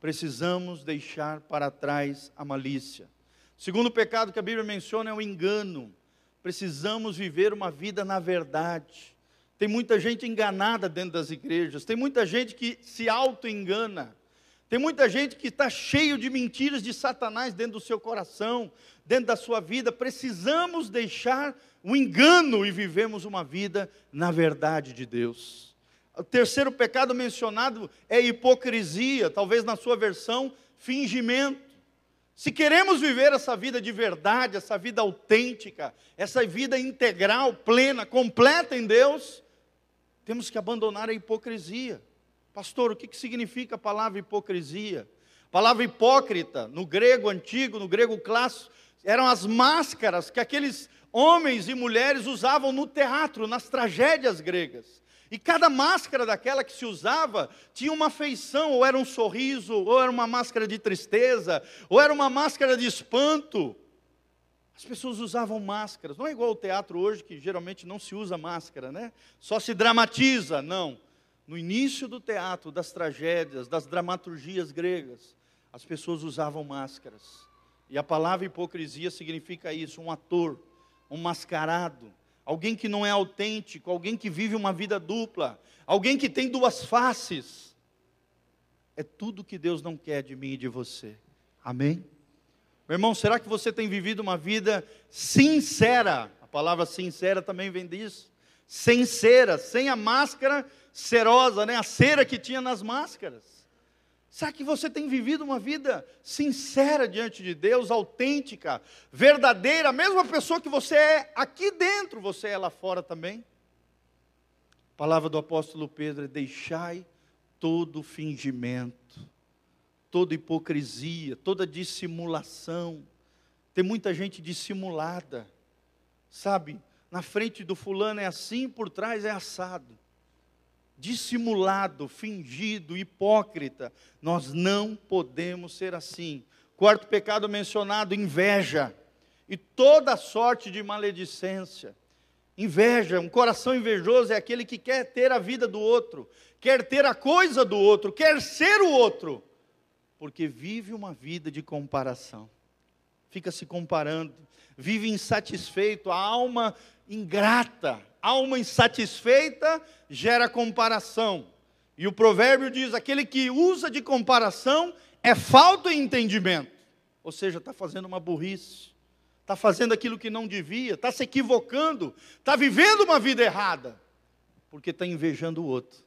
Precisamos deixar para trás a malícia. O segundo pecado que a Bíblia menciona é o engano. Precisamos viver uma vida na verdade. Tem muita gente enganada dentro das igrejas, tem muita gente que se auto-engana. Tem muita gente que está cheio de mentiras de Satanás dentro do seu coração, dentro da sua vida. Precisamos deixar o engano e vivemos uma vida na verdade de Deus. O terceiro pecado mencionado é hipocrisia, talvez na sua versão, fingimento. Se queremos viver essa vida de verdade, essa vida autêntica, essa vida integral, plena, completa em Deus, temos que abandonar a hipocrisia. Pastor, o que significa a palavra hipocrisia? A palavra hipócrita, no grego antigo, no grego clássico, eram as máscaras que aqueles homens e mulheres usavam no teatro, nas tragédias gregas. E cada máscara daquela que se usava tinha uma feição, ou era um sorriso, ou era uma máscara de tristeza, ou era uma máscara de espanto. As pessoas usavam máscaras, não é igual ao teatro hoje, que geralmente não se usa máscara, né? Só se dramatiza, não. No início do teatro, das tragédias, das dramaturgias gregas, as pessoas usavam máscaras. E a palavra hipocrisia significa isso, um ator um mascarado, alguém que não é autêntico, alguém que vive uma vida dupla, alguém que tem duas faces. É tudo que Deus não quer de mim e de você. Amém? Meu irmão, será que você tem vivido uma vida sincera? A palavra sincera também vem disso. Sincera, sem a máscara serosa, né? a cera que tinha nas máscaras. Será que você tem vivido uma vida sincera diante de Deus, autêntica, verdadeira, a mesma pessoa que você é aqui dentro, você é lá fora também? A palavra do apóstolo Pedro é: deixai todo fingimento, toda hipocrisia, toda dissimulação. Tem muita gente dissimulada, sabe? Na frente do fulano é assim, por trás é assado dissimulado, fingido, hipócrita. Nós não podemos ser assim. Quarto pecado mencionado: inveja e toda sorte de maledicência. Inveja, um coração invejoso é aquele que quer ter a vida do outro, quer ter a coisa do outro, quer ser o outro, porque vive uma vida de comparação, fica se comparando, vive insatisfeito, a alma ingrata, alma insatisfeita gera comparação. E o provérbio diz: aquele que usa de comparação é falta de entendimento. Ou seja, está fazendo uma burrice, está fazendo aquilo que não devia, está se equivocando, está vivendo uma vida errada, porque está invejando o outro,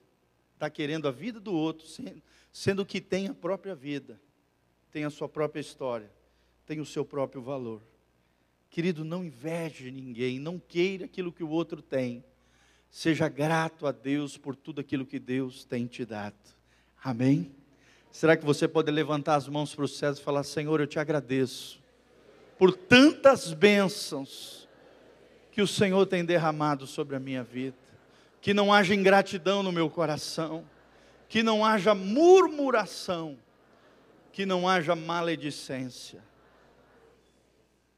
está querendo a vida do outro, sendo, sendo que tem a própria vida, tem a sua própria história, tem o seu próprio valor. Querido, não inveje ninguém, não queira aquilo que o outro tem. Seja grato a Deus por tudo aquilo que Deus tem te dado. Amém? Será que você pode levantar as mãos para os céus e falar: Senhor, eu te agradeço por tantas bênçãos que o Senhor tem derramado sobre a minha vida. Que não haja ingratidão no meu coração, que não haja murmuração, que não haja maledicência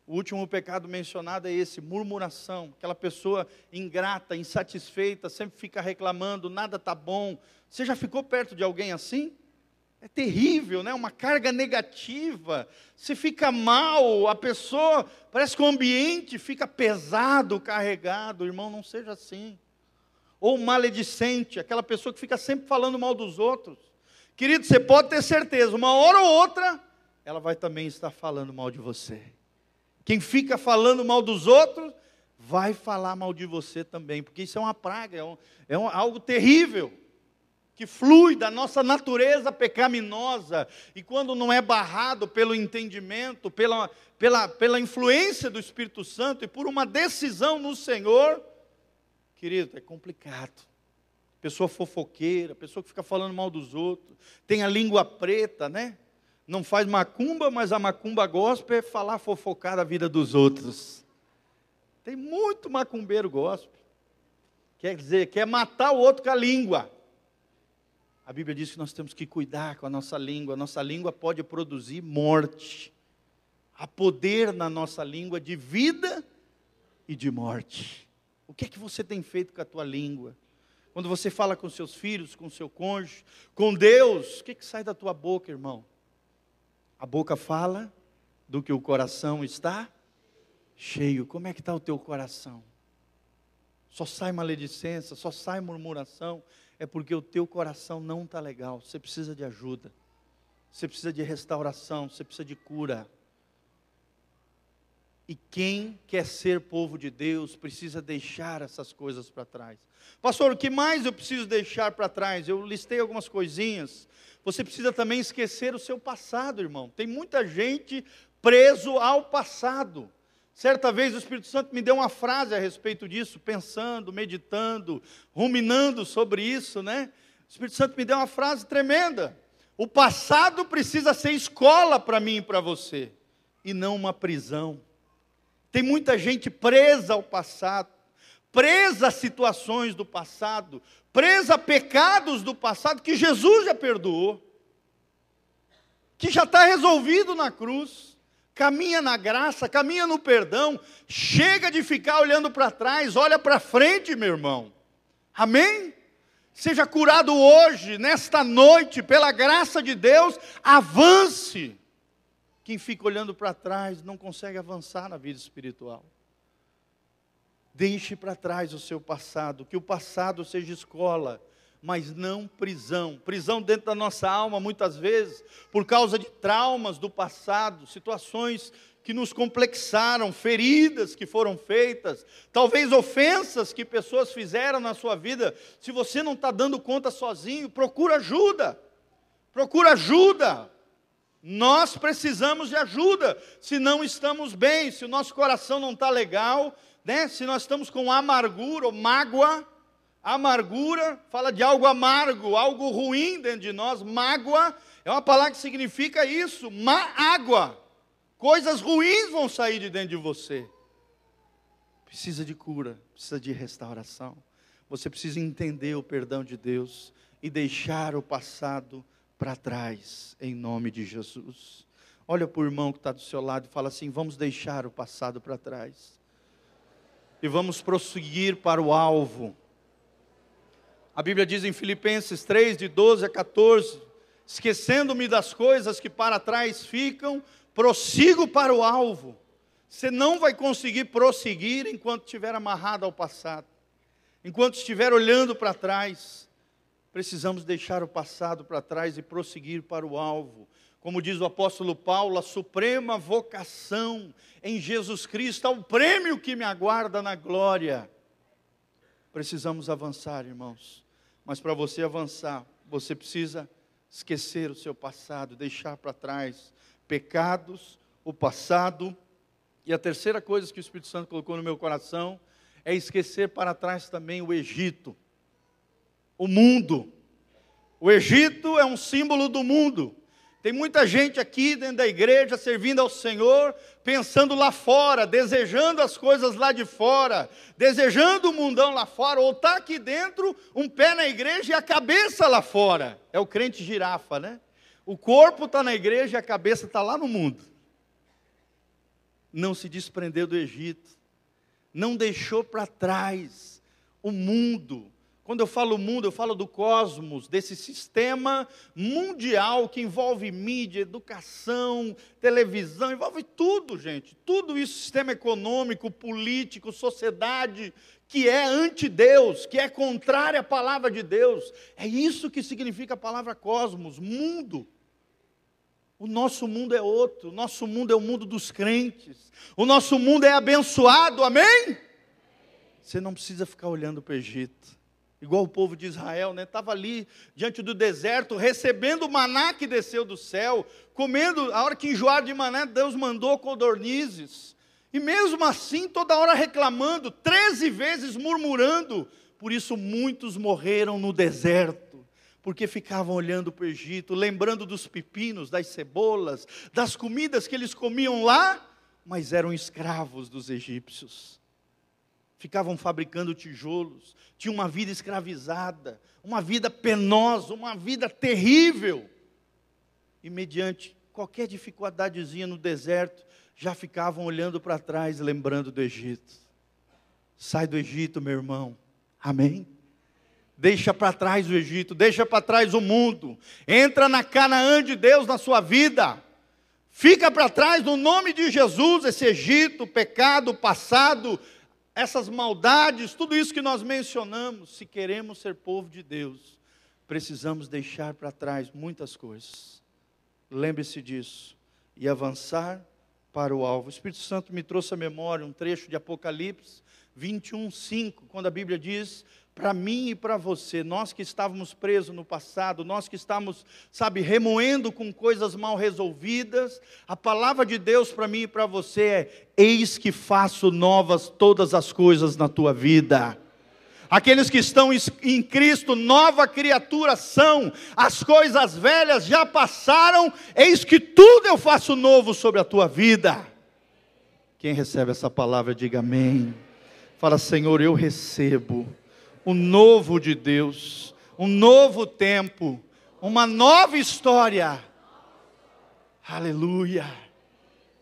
o último pecado mencionado é esse: murmuração. Aquela pessoa ingrata, insatisfeita, sempre fica reclamando, nada está bom. Você já ficou perto de alguém assim? É terrível, né? Uma carga negativa. Você fica mal, a pessoa, parece que o ambiente fica pesado, carregado. Irmão, não seja assim. Ou maledicente, aquela pessoa que fica sempre falando mal dos outros. Querido, você pode ter certeza, uma hora ou outra, ela vai também estar falando mal de você. Quem fica falando mal dos outros, vai falar mal de você também, porque isso é uma praga, é, um, é um, algo terrível, que flui da nossa natureza pecaminosa, e quando não é barrado pelo entendimento, pela, pela, pela influência do Espírito Santo e por uma decisão no Senhor, querido, é complicado. Pessoa fofoqueira, pessoa que fica falando mal dos outros, tem a língua preta, né? Não faz macumba, mas a macumba gospel é falar fofocar a vida dos outros. Tem muito macumbeiro gospel. Quer dizer, quer matar o outro com a língua. A Bíblia diz que nós temos que cuidar com a nossa língua. A nossa língua pode produzir morte. Há poder na nossa língua de vida e de morte. O que é que você tem feito com a tua língua? Quando você fala com seus filhos, com seu cônjuge, com Deus, o que, é que sai da tua boca, irmão? A boca fala do que o coração está cheio. Como é que está o teu coração? Só sai maledicência, só sai murmuração. É porque o teu coração não está legal. Você precisa de ajuda. Você precisa de restauração. Você precisa de cura. E quem quer ser povo de Deus precisa deixar essas coisas para trás. Pastor, o que mais eu preciso deixar para trás? Eu listei algumas coisinhas. Você precisa também esquecer o seu passado, irmão. Tem muita gente preso ao passado. Certa vez o Espírito Santo me deu uma frase a respeito disso, pensando, meditando, ruminando sobre isso, né? O Espírito Santo me deu uma frase tremenda. O passado precisa ser escola para mim e para você, e não uma prisão. Tem muita gente presa ao passado, presa a situações do passado, presa a pecados do passado que Jesus já perdoou, que já está resolvido na cruz, caminha na graça, caminha no perdão, chega de ficar olhando para trás, olha para frente, meu irmão. Amém? Seja curado hoje, nesta noite, pela graça de Deus, avance. Quem fica olhando para trás não consegue avançar na vida espiritual. Deixe para trás o seu passado, que o passado seja escola, mas não prisão. Prisão dentro da nossa alma, muitas vezes, por causa de traumas do passado, situações que nos complexaram, feridas que foram feitas, talvez ofensas que pessoas fizeram na sua vida. Se você não está dando conta sozinho, procura ajuda. procura ajuda. Nós precisamos de ajuda, se não estamos bem, se o nosso coração não está legal, né? se nós estamos com amargura ou mágoa, amargura fala de algo amargo, algo ruim dentro de nós, mágoa é uma palavra que significa isso, má água, coisas ruins vão sair de dentro de você. Precisa de cura, precisa de restauração. Você precisa entender o perdão de Deus e deixar o passado para trás, em nome de Jesus. Olha para o irmão que está do seu lado e fala assim: vamos deixar o passado para trás. E vamos prosseguir para o alvo. A Bíblia diz em Filipenses 3, de 12 a 14: esquecendo-me das coisas que para trás ficam, prossigo para o alvo. Você não vai conseguir prosseguir enquanto estiver amarrado ao passado, enquanto estiver olhando para trás. Precisamos deixar o passado para trás e prosseguir para o alvo. Como diz o apóstolo Paulo, a suprema vocação em Jesus Cristo, ao prêmio que me aguarda na glória. Precisamos avançar, irmãos. Mas para você avançar, você precisa esquecer o seu passado, deixar para trás pecados, o passado. E a terceira coisa que o Espírito Santo colocou no meu coração é esquecer para trás também o Egito o mundo. O Egito é um símbolo do mundo. Tem muita gente aqui dentro da igreja servindo ao Senhor, pensando lá fora, desejando as coisas lá de fora, desejando o mundão lá fora, ou está aqui dentro, um pé na igreja e a cabeça lá fora. É o crente girafa, né? O corpo está na igreja e a cabeça está lá no mundo. Não se desprendeu do Egito, não deixou para trás o mundo, quando eu falo mundo, eu falo do cosmos, desse sistema mundial que envolve mídia, educação, televisão, envolve tudo, gente. Tudo isso, sistema econômico, político, sociedade, que é anti-Deus, que é contrária à palavra de Deus. É isso que significa a palavra cosmos, mundo. O nosso mundo é outro, o nosso mundo é o mundo dos crentes, o nosso mundo é abençoado, amém? Você não precisa ficar olhando para o Egito igual o povo de Israel, né? Estava ali diante do deserto, recebendo o maná que desceu do céu, comendo, a hora que enjoaram de maná, Deus mandou codornizes. E mesmo assim, toda hora reclamando, treze vezes murmurando. Por isso muitos morreram no deserto, porque ficavam olhando para o Egito, lembrando dos pepinos, das cebolas, das comidas que eles comiam lá, mas eram escravos dos egípcios ficavam fabricando tijolos, tinham uma vida escravizada, uma vida penosa, uma vida terrível. E mediante qualquer dificuldadezinha no deserto, já ficavam olhando para trás, lembrando do Egito. Sai do Egito, meu irmão. Amém? Deixa para trás o Egito, deixa para trás o mundo. Entra na Canaã de Deus na sua vida. Fica para trás no nome de Jesus esse Egito, o pecado, o passado, essas maldades, tudo isso que nós mencionamos, se queremos ser povo de Deus, precisamos deixar para trás muitas coisas. Lembre-se disso e avançar para o alvo. O Espírito Santo me trouxe à memória um trecho de Apocalipse 21, 5, quando a Bíblia diz: para mim e para você, nós que estávamos presos no passado, nós que estamos, sabe, remoendo com coisas mal resolvidas, a palavra de Deus para mim e para você é: eis que faço novas todas as coisas na tua vida. Aqueles que estão em Cristo, nova criatura são, as coisas velhas já passaram, eis que tudo eu faço novo sobre a tua vida. Quem recebe essa palavra, diga amém. Fala, Senhor, eu recebo o novo de Deus, um novo tempo, uma nova história. Aleluia.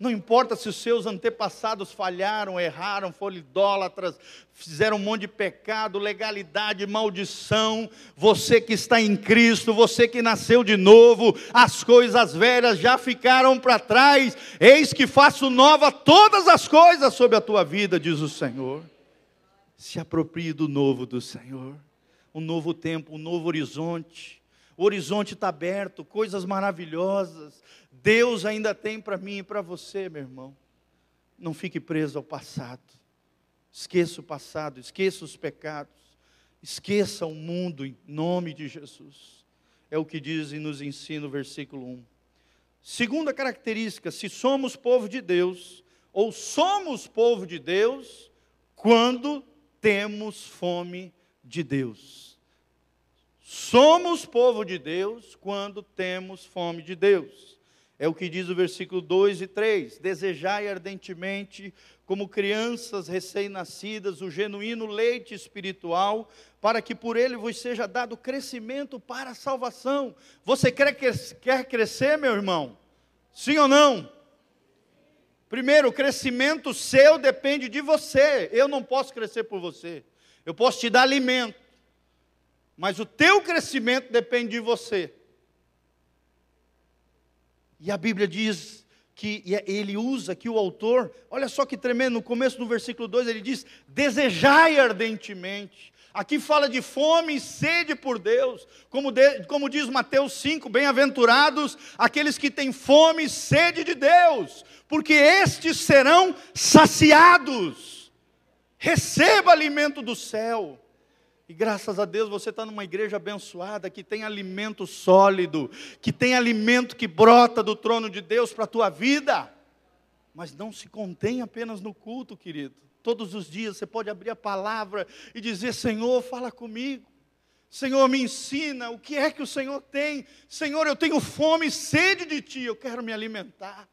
Não importa se os seus antepassados falharam, erraram, foram idólatras, fizeram um monte de pecado, legalidade, maldição. Você que está em Cristo, você que nasceu de novo, as coisas velhas já ficaram para trás. Eis que faço nova todas as coisas sobre a tua vida, diz o Senhor se aproprie do novo do Senhor. Um novo tempo, um novo horizonte. O horizonte está aberto, coisas maravilhosas. Deus ainda tem para mim e para você, meu irmão. Não fique preso ao passado. Esqueça o passado, esqueça os pecados. Esqueça o mundo em nome de Jesus. É o que diz e nos ensina o versículo 1. Segunda característica: se somos povo de Deus, ou somos povo de Deus, quando temos fome de Deus. Somos povo de Deus quando temos fome de Deus. É o que diz o versículo 2 e 3: Desejai ardentemente, como crianças recém-nascidas, o genuíno leite espiritual, para que por ele vos seja dado crescimento para a salvação. Você quer, quer crescer, meu irmão? Sim ou não? Primeiro, o crescimento seu depende de você. Eu não posso crescer por você. Eu posso te dar alimento. Mas o teu crescimento depende de você. E a Bíblia diz que ele usa aqui o autor, olha só que tremendo, no começo do versículo 2 ele diz: desejai ardentemente. Aqui fala de fome e sede por Deus, como, de, como diz Mateus 5: bem-aventurados aqueles que têm fome e sede de Deus, porque estes serão saciados. Receba alimento do céu. E graças a Deus você está numa igreja abençoada, que tem alimento sólido, que tem alimento que brota do trono de Deus para a tua vida. Mas não se contém apenas no culto, querido. Todos os dias você pode abrir a palavra e dizer: Senhor, fala comigo. Senhor, me ensina o que é que o Senhor tem. Senhor, eu tenho fome e sede de Ti, eu quero me alimentar.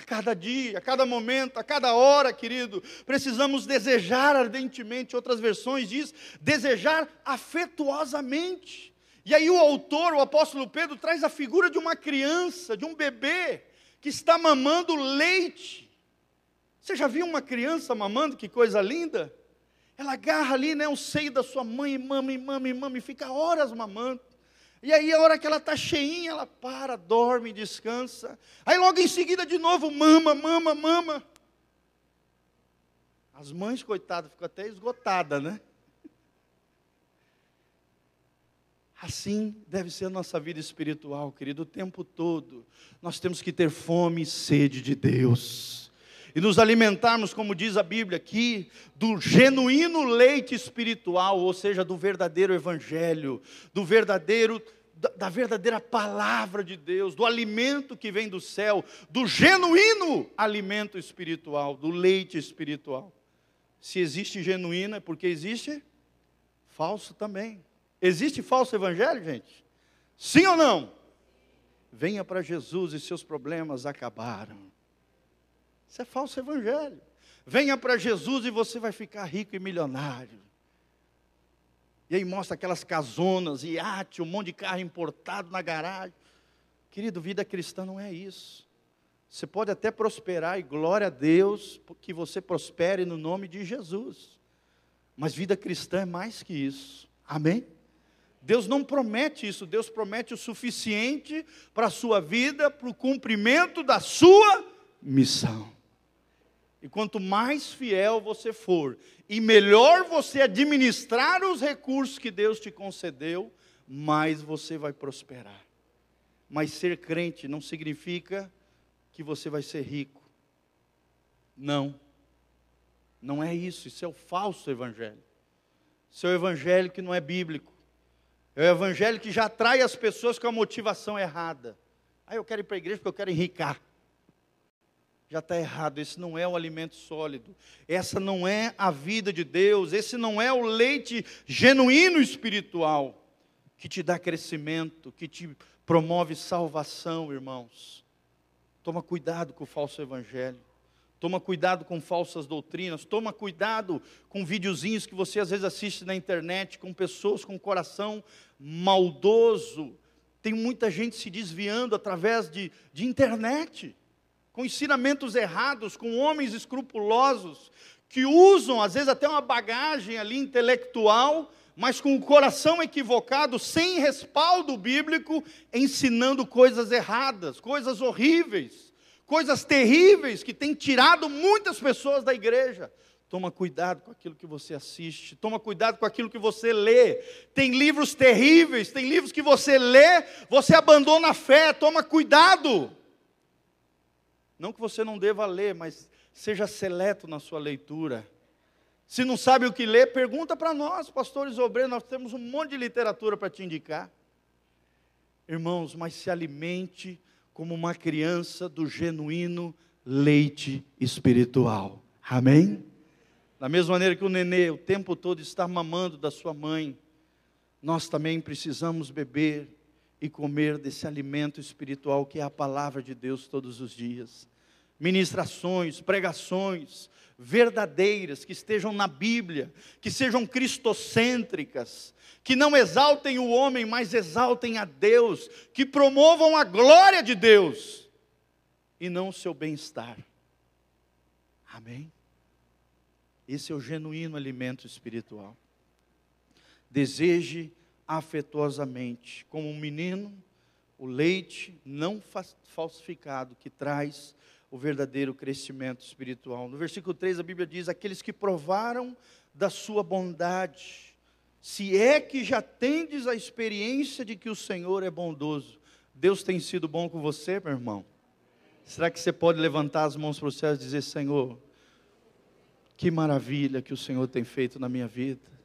A cada dia, a cada momento, a cada hora, querido, precisamos desejar ardentemente. Outras versões diz desejar afetuosamente. E aí o autor, o apóstolo Pedro, traz a figura de uma criança, de um bebê que está mamando leite. Você já viu uma criança mamando? Que coisa linda! Ela agarra ali, né, o seio da sua mãe e mama, e mama, e mama, e fica horas mamando. E aí, a hora que ela está cheinha, ela para, dorme, descansa. Aí, logo em seguida, de novo, mama, mama, mama. As mães, coitadas, ficam até esgotadas, né? Assim deve ser a nossa vida espiritual, querido, o tempo todo. Nós temos que ter fome e sede de Deus. E nos alimentarmos, como diz a Bíblia aqui, do genuíno leite espiritual, ou seja, do verdadeiro evangelho, do verdadeiro da, verdadeira palavra de Deus, do alimento que vem do céu, do genuíno alimento espiritual, do leite espiritual. Se existe genuíno é porque existe falso também. Existe falso evangelho, gente? Sim ou não? Venha para Jesus e seus problemas acabaram. Isso é falso evangelho. Venha para Jesus e você vai ficar rico e milionário. E aí mostra aquelas casonas, iate, um monte de carro importado na garagem. Querido, vida cristã não é isso. Você pode até prosperar e glória a Deus que você prospere no nome de Jesus. Mas vida cristã é mais que isso. Amém? Deus não promete isso, Deus promete o suficiente para a sua vida, para o cumprimento da sua missão. E quanto mais fiel você for, e melhor você administrar os recursos que Deus te concedeu, mais você vai prosperar. Mas ser crente não significa que você vai ser rico. Não. Não é isso, isso é o falso evangelho. Isso é o evangelho que não é bíblico. É o evangelho que já atrai as pessoas com a motivação errada. Ah, eu quero ir para a igreja porque eu quero enricar. Já está errado, esse não é o alimento sólido, essa não é a vida de Deus, esse não é o leite genuíno espiritual que te dá crescimento, que te promove salvação, irmãos. Toma cuidado com o falso evangelho. Toma cuidado com falsas doutrinas, toma cuidado com videozinhos que você às vezes assiste na internet, com pessoas com coração maldoso. Tem muita gente se desviando através de, de internet com ensinamentos errados, com homens escrupulosos, que usam, às vezes, até uma bagagem ali intelectual, mas com o coração equivocado, sem respaldo bíblico, ensinando coisas erradas, coisas horríveis, coisas terríveis que têm tirado muitas pessoas da igreja. Toma cuidado com aquilo que você assiste, toma cuidado com aquilo que você lê. Tem livros terríveis, tem livros que você lê, você abandona a fé, toma cuidado. Não que você não deva ler, mas seja seleto na sua leitura. Se não sabe o que ler, pergunta para nós, pastores obreiros, nós temos um monte de literatura para te indicar. irmãos, mas se alimente como uma criança do genuíno leite espiritual. Amém? Da mesma maneira que o nenê o tempo todo está mamando da sua mãe, nós também precisamos beber e comer desse alimento espiritual que é a palavra de Deus todos os dias. Ministrações, pregações verdadeiras que estejam na Bíblia, que sejam cristocêntricas, que não exaltem o homem, mas exaltem a Deus, que promovam a glória de Deus e não o seu bem-estar. Amém? Esse é o genuíno alimento espiritual. Deseje afetuosamente, como um menino, o leite não falsificado que traz o verdadeiro crescimento espiritual. No versículo 3 a Bíblia diz: Aqueles que provaram da sua bondade, se é que já tendes a experiência de que o Senhor é bondoso. Deus tem sido bom com você, meu irmão? Será que você pode levantar as mãos para o céu e dizer: Senhor, que maravilha que o Senhor tem feito na minha vida?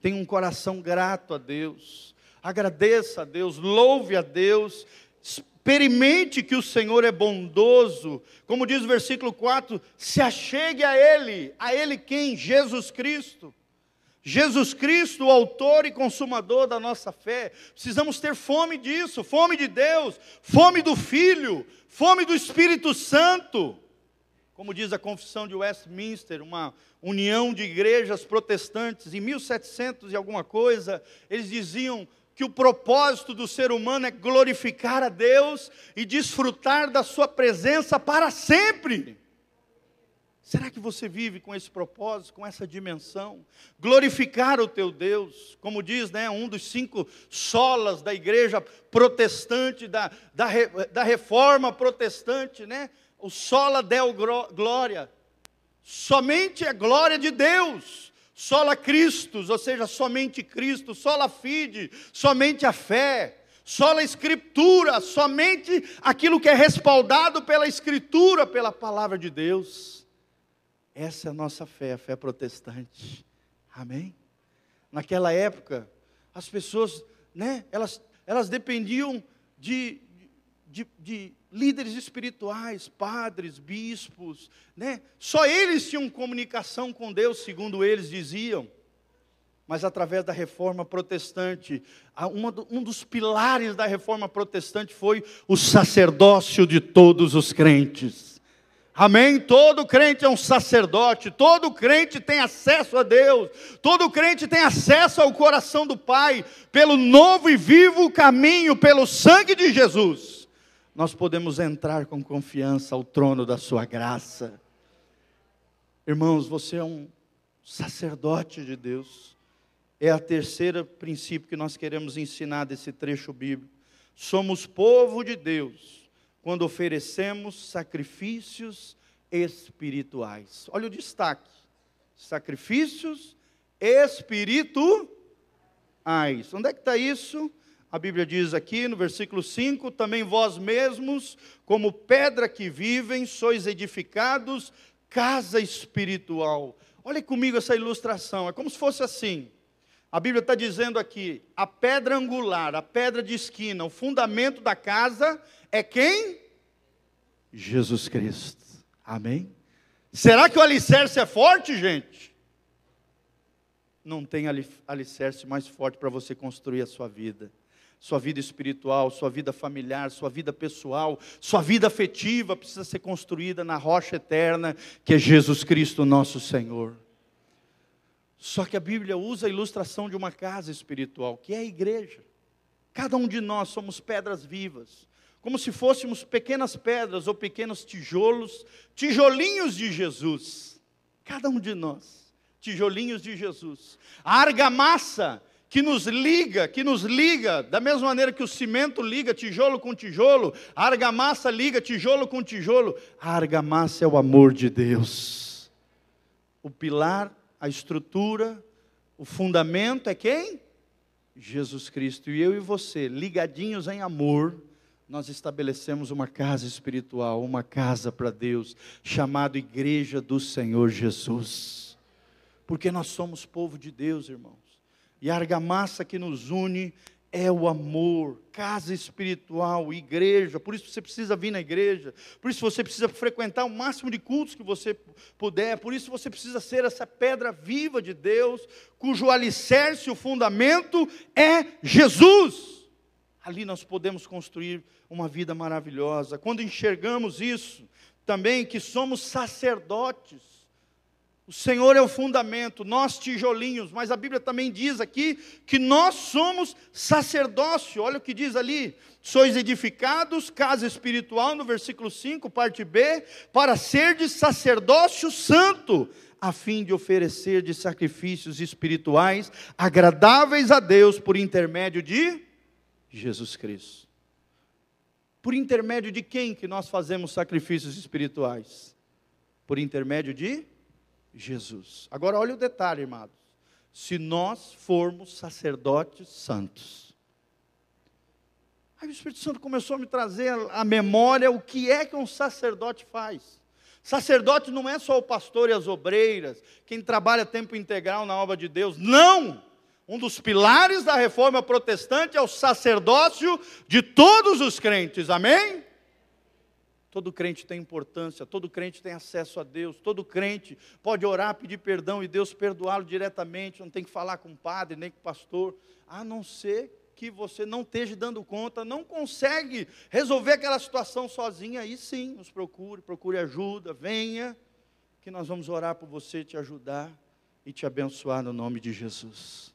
Tenha um coração grato a Deus, agradeça a Deus, louve a Deus, experimente que o Senhor é bondoso, como diz o versículo 4: se achegue a Ele, a Ele quem? Jesus Cristo. Jesus Cristo, o autor e consumador da nossa fé, precisamos ter fome disso, fome de Deus, fome do Filho, fome do Espírito Santo. Como diz a Confissão de Westminster, uma união de igrejas protestantes, em 1700 e alguma coisa, eles diziam que o propósito do ser humano é glorificar a Deus e desfrutar da Sua presença para sempre. Será que você vive com esse propósito, com essa dimensão? Glorificar o teu Deus, como diz né, um dos cinco solas da igreja protestante, da, da, da reforma protestante, né? O sola del glória, somente a glória de Deus, sola Christus, ou seja, somente Cristo, sola fide, somente a fé, sola escritura, somente aquilo que é respaldado pela escritura, pela palavra de Deus. Essa é a nossa fé, a fé protestante. Amém? Naquela época, as pessoas, né, elas, elas dependiam de, de, de líderes espirituais, padres, bispos, né? Só eles tinham comunicação com Deus, segundo eles diziam. Mas através da reforma protestante, um dos pilares da reforma protestante foi o sacerdócio de todos os crentes. Amém? Todo crente é um sacerdote, todo crente tem acesso a Deus, todo crente tem acesso ao coração do Pai, pelo novo e vivo caminho, pelo sangue de Jesus nós podemos entrar com confiança ao trono da Sua graça. Irmãos, você é um sacerdote de Deus. É a terceira princípio que nós queremos ensinar desse trecho bíblico. Somos povo de Deus quando oferecemos sacrifícios espirituais. Olha o destaque: sacrifícios espirituais. Onde é que está isso? A Bíblia diz aqui no versículo 5: também vós mesmos, como pedra que vivem, sois edificados casa espiritual. Olha comigo essa ilustração, é como se fosse assim. A Bíblia está dizendo aqui: a pedra angular, a pedra de esquina, o fundamento da casa é quem? Jesus Cristo. Amém? Será que o alicerce é forte, gente? Não tem alicerce mais forte para você construir a sua vida sua vida espiritual, sua vida familiar, sua vida pessoal, sua vida afetiva precisa ser construída na rocha eterna, que é Jesus Cristo, nosso Senhor. Só que a Bíblia usa a ilustração de uma casa espiritual, que é a igreja. Cada um de nós somos pedras vivas, como se fôssemos pequenas pedras ou pequenos tijolos, tijolinhos de Jesus. Cada um de nós, tijolinhos de Jesus. A argamassa que nos liga, que nos liga, da mesma maneira que o cimento liga tijolo com tijolo, a argamassa liga tijolo com tijolo. A argamassa é o amor de Deus. O pilar, a estrutura, o fundamento é quem? Jesus Cristo. E eu e você, ligadinhos em amor, nós estabelecemos uma casa espiritual, uma casa para Deus, chamada Igreja do Senhor Jesus. Porque nós somos povo de Deus, irmãos. E a argamassa que nos une é o amor, casa espiritual, igreja. Por isso você precisa vir na igreja. Por isso você precisa frequentar o máximo de cultos que você puder. Por isso você precisa ser essa pedra viva de Deus, cujo alicerce, o fundamento é Jesus. Ali nós podemos construir uma vida maravilhosa. Quando enxergamos isso, também que somos sacerdotes o Senhor é o fundamento, nós tijolinhos, mas a Bíblia também diz aqui que nós somos sacerdócio. Olha o que diz ali: sois edificados, casa espiritual, no versículo 5, parte B, para ser de sacerdócio santo, a fim de oferecer de sacrifícios espirituais agradáveis a Deus por intermédio de Jesus Cristo. Por intermédio de quem que nós fazemos sacrifícios espirituais? Por intermédio de Jesus. Agora olha o detalhe, amados. Se nós formos sacerdotes santos. Aí o Espírito Santo começou a me trazer à memória o que é que um sacerdote faz. Sacerdote não é só o pastor e as obreiras, quem trabalha tempo integral na obra de Deus. Não! Um dos pilares da reforma protestante é o sacerdócio de todos os crentes. Amém? Todo crente tem importância, todo crente tem acesso a Deus, todo crente pode orar, pedir perdão e Deus perdoá-lo diretamente, não tem que falar com o padre, nem com o pastor, a não ser que você não esteja dando conta, não consegue resolver aquela situação sozinho, aí sim, nos procure, procure ajuda, venha, que nós vamos orar por você, te ajudar e te abençoar no nome de Jesus.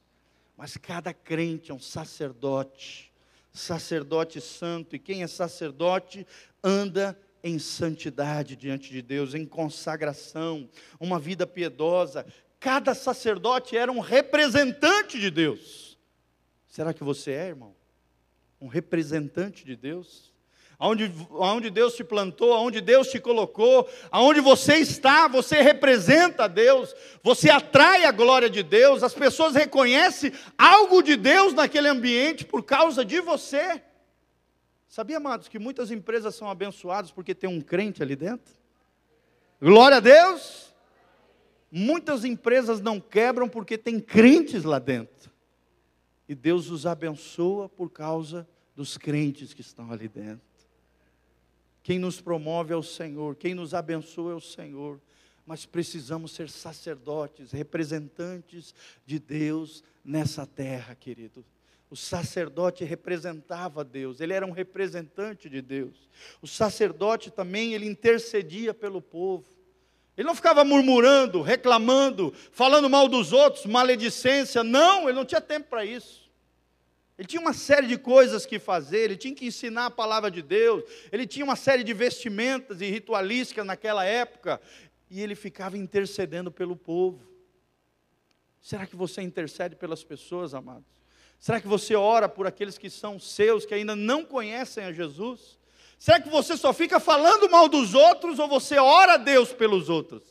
Mas cada crente é um sacerdote, sacerdote santo, e quem é sacerdote anda em santidade diante de Deus, em consagração, uma vida piedosa. Cada sacerdote era um representante de Deus. Será que você é, irmão? Um representante de Deus? Aonde, aonde Deus te plantou, aonde Deus te colocou, aonde você está, você representa Deus, você atrai a glória de Deus, as pessoas reconhecem algo de Deus naquele ambiente por causa de você. Sabia, amados, que muitas empresas são abençoadas porque tem um crente ali dentro? Glória a Deus! Muitas empresas não quebram porque tem crentes lá dentro. E Deus os abençoa por causa dos crentes que estão ali dentro. Quem nos promove é o Senhor, quem nos abençoa é o Senhor. Mas precisamos ser sacerdotes, representantes de Deus nessa terra, querido. O sacerdote representava Deus, ele era um representante de Deus. O sacerdote também, ele intercedia pelo povo. Ele não ficava murmurando, reclamando, falando mal dos outros, maledicência. Não, ele não tinha tempo para isso. Ele tinha uma série de coisas que fazer, ele tinha que ensinar a palavra de Deus, ele tinha uma série de vestimentas e ritualísticas naquela época, e ele ficava intercedendo pelo povo. Será que você intercede pelas pessoas, amados? Será que você ora por aqueles que são seus, que ainda não conhecem a Jesus? Será que você só fica falando mal dos outros ou você ora a Deus pelos outros?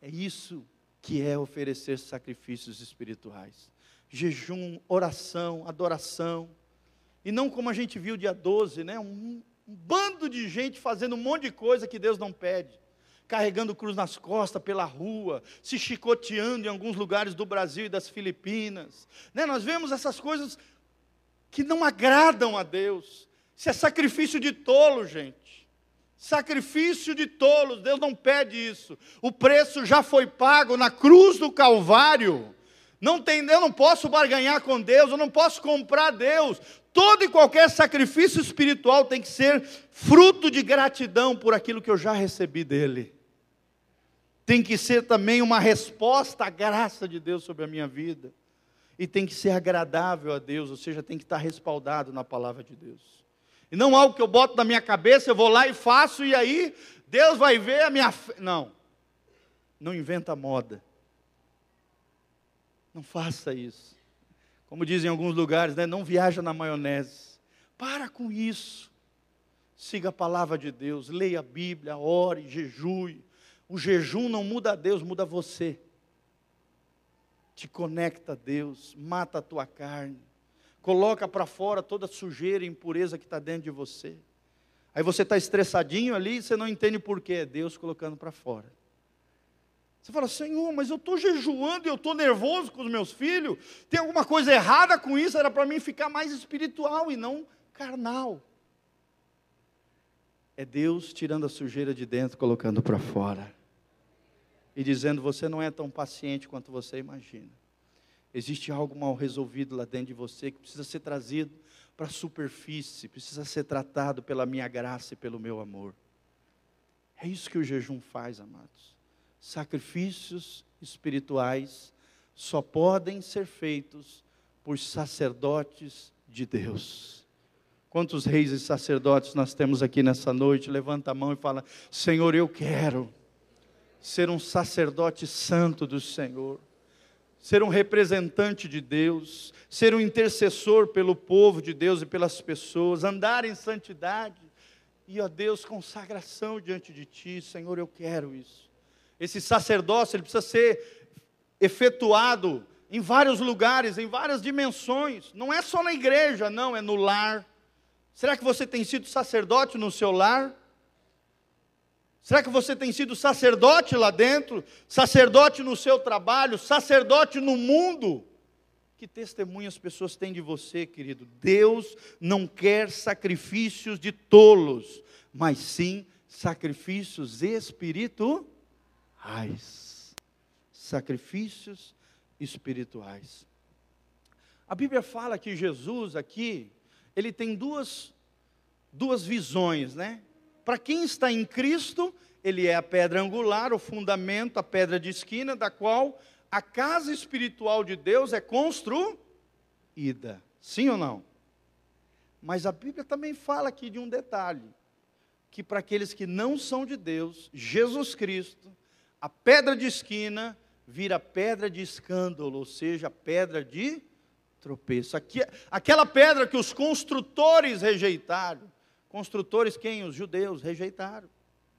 É isso que é oferecer sacrifícios espirituais: jejum, oração, adoração. E não como a gente viu dia 12, né? um, um bando de gente fazendo um monte de coisa que Deus não pede carregando cruz nas costas pela rua, se chicoteando em alguns lugares do Brasil e das Filipinas. Né? Nós vemos essas coisas que não agradam a Deus. Isso é sacrifício de tolo, gente. Sacrifício de tolos, Deus não pede isso. O preço já foi pago na cruz do Calvário. Não tem, eu não posso barganhar com Deus, eu não posso comprar Deus. Todo e qualquer sacrifício espiritual tem que ser fruto de gratidão por aquilo que eu já recebi dele tem que ser também uma resposta à graça de Deus sobre a minha vida. E tem que ser agradável a Deus, ou seja, tem que estar respaldado na palavra de Deus. E não algo que eu boto na minha cabeça, eu vou lá e faço, e aí Deus vai ver a minha. Não. Não inventa moda. Não faça isso. Como dizem em alguns lugares, né? não viaja na maionese. Para com isso. Siga a palavra de Deus, leia a Bíblia, ore, jejue o jejum não muda a Deus, muda você. Te conecta a Deus, mata a tua carne, coloca para fora toda sujeira e impureza que está dentro de você. Aí você está estressadinho ali e você não entende por quê. É Deus colocando para fora. Você fala, Senhor, mas eu estou jejuando e eu estou nervoso com os meus filhos. Tem alguma coisa errada com isso? Era para mim ficar mais espiritual e não carnal. É Deus tirando a sujeira de dentro, colocando para fora. E dizendo: Você não é tão paciente quanto você imagina. Existe algo mal resolvido lá dentro de você que precisa ser trazido para a superfície, precisa ser tratado pela minha graça e pelo meu amor. É isso que o jejum faz, amados sacrifícios espirituais só podem ser feitos por sacerdotes de Deus. Quantos reis e sacerdotes nós temos aqui nessa noite? Levanta a mão e fala: Senhor, eu quero ser um sacerdote santo do Senhor, ser um representante de Deus, ser um intercessor pelo povo de Deus e pelas pessoas, andar em santidade. E, ó Deus, consagração diante de Ti, Senhor, eu quero isso. Esse sacerdócio ele precisa ser efetuado em vários lugares, em várias dimensões. Não é só na igreja, não, é no lar. Será que você tem sido sacerdote no seu lar? Será que você tem sido sacerdote lá dentro? Sacerdote no seu trabalho? Sacerdote no mundo? Que testemunho as pessoas têm de você, querido? Deus não quer sacrifícios de tolos, mas sim sacrifícios espirituais espirituais. Sacrifícios espirituais. A Bíblia fala que Jesus aqui, ele tem duas, duas visões, né? Para quem está em Cristo, ele é a pedra angular, o fundamento, a pedra de esquina, da qual a casa espiritual de Deus é construída. Sim ou não? Mas a Bíblia também fala aqui de um detalhe: que para aqueles que não são de Deus, Jesus Cristo a pedra de esquina vira pedra de escândalo, ou seja, pedra de tropeço. Aqui, aquela pedra que os construtores rejeitaram. Construtores quem? Os judeus rejeitaram.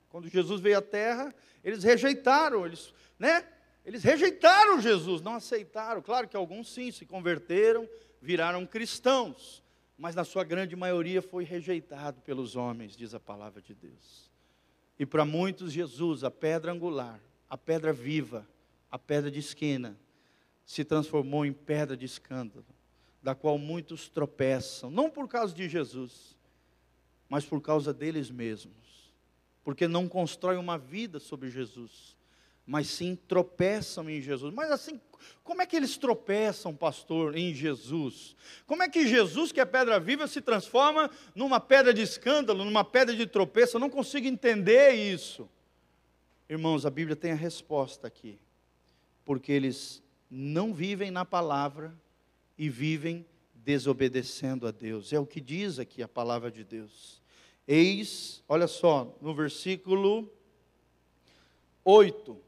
Quando Jesus veio à terra, eles rejeitaram, eles, né? Eles rejeitaram Jesus, não aceitaram. Claro que alguns sim se converteram, viraram cristãos, mas na sua grande maioria foi rejeitado pelos homens, diz a palavra de Deus. E para muitos, Jesus, a pedra angular, a pedra viva, a pedra de esquina, se transformou em pedra de escândalo, da qual muitos tropeçam, não por causa de Jesus, mas por causa deles mesmos, porque não constroem uma vida sobre Jesus, mas sim tropeçam em Jesus. Mas assim, como é que eles tropeçam, pastor, em Jesus? Como é que Jesus, que é pedra viva, se transforma numa pedra de escândalo, numa pedra de tropeço? Eu não consigo entender isso. Irmãos, a Bíblia tem a resposta aqui. Porque eles não vivem na palavra e vivem desobedecendo a Deus. É o que diz aqui a palavra de Deus. Eis, olha só, no versículo 8: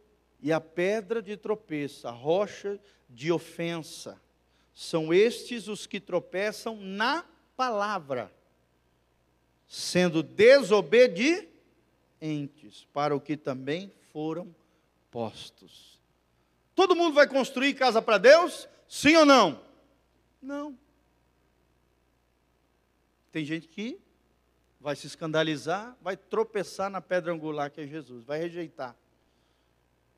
E a pedra de tropeço, a rocha de ofensa, são estes os que tropeçam na palavra, sendo desobedientes entes, para o que também foram postos. Todo mundo vai construir casa para Deus? Sim ou não? Não. Tem gente que vai se escandalizar, vai tropeçar na pedra angular que é Jesus, vai rejeitar.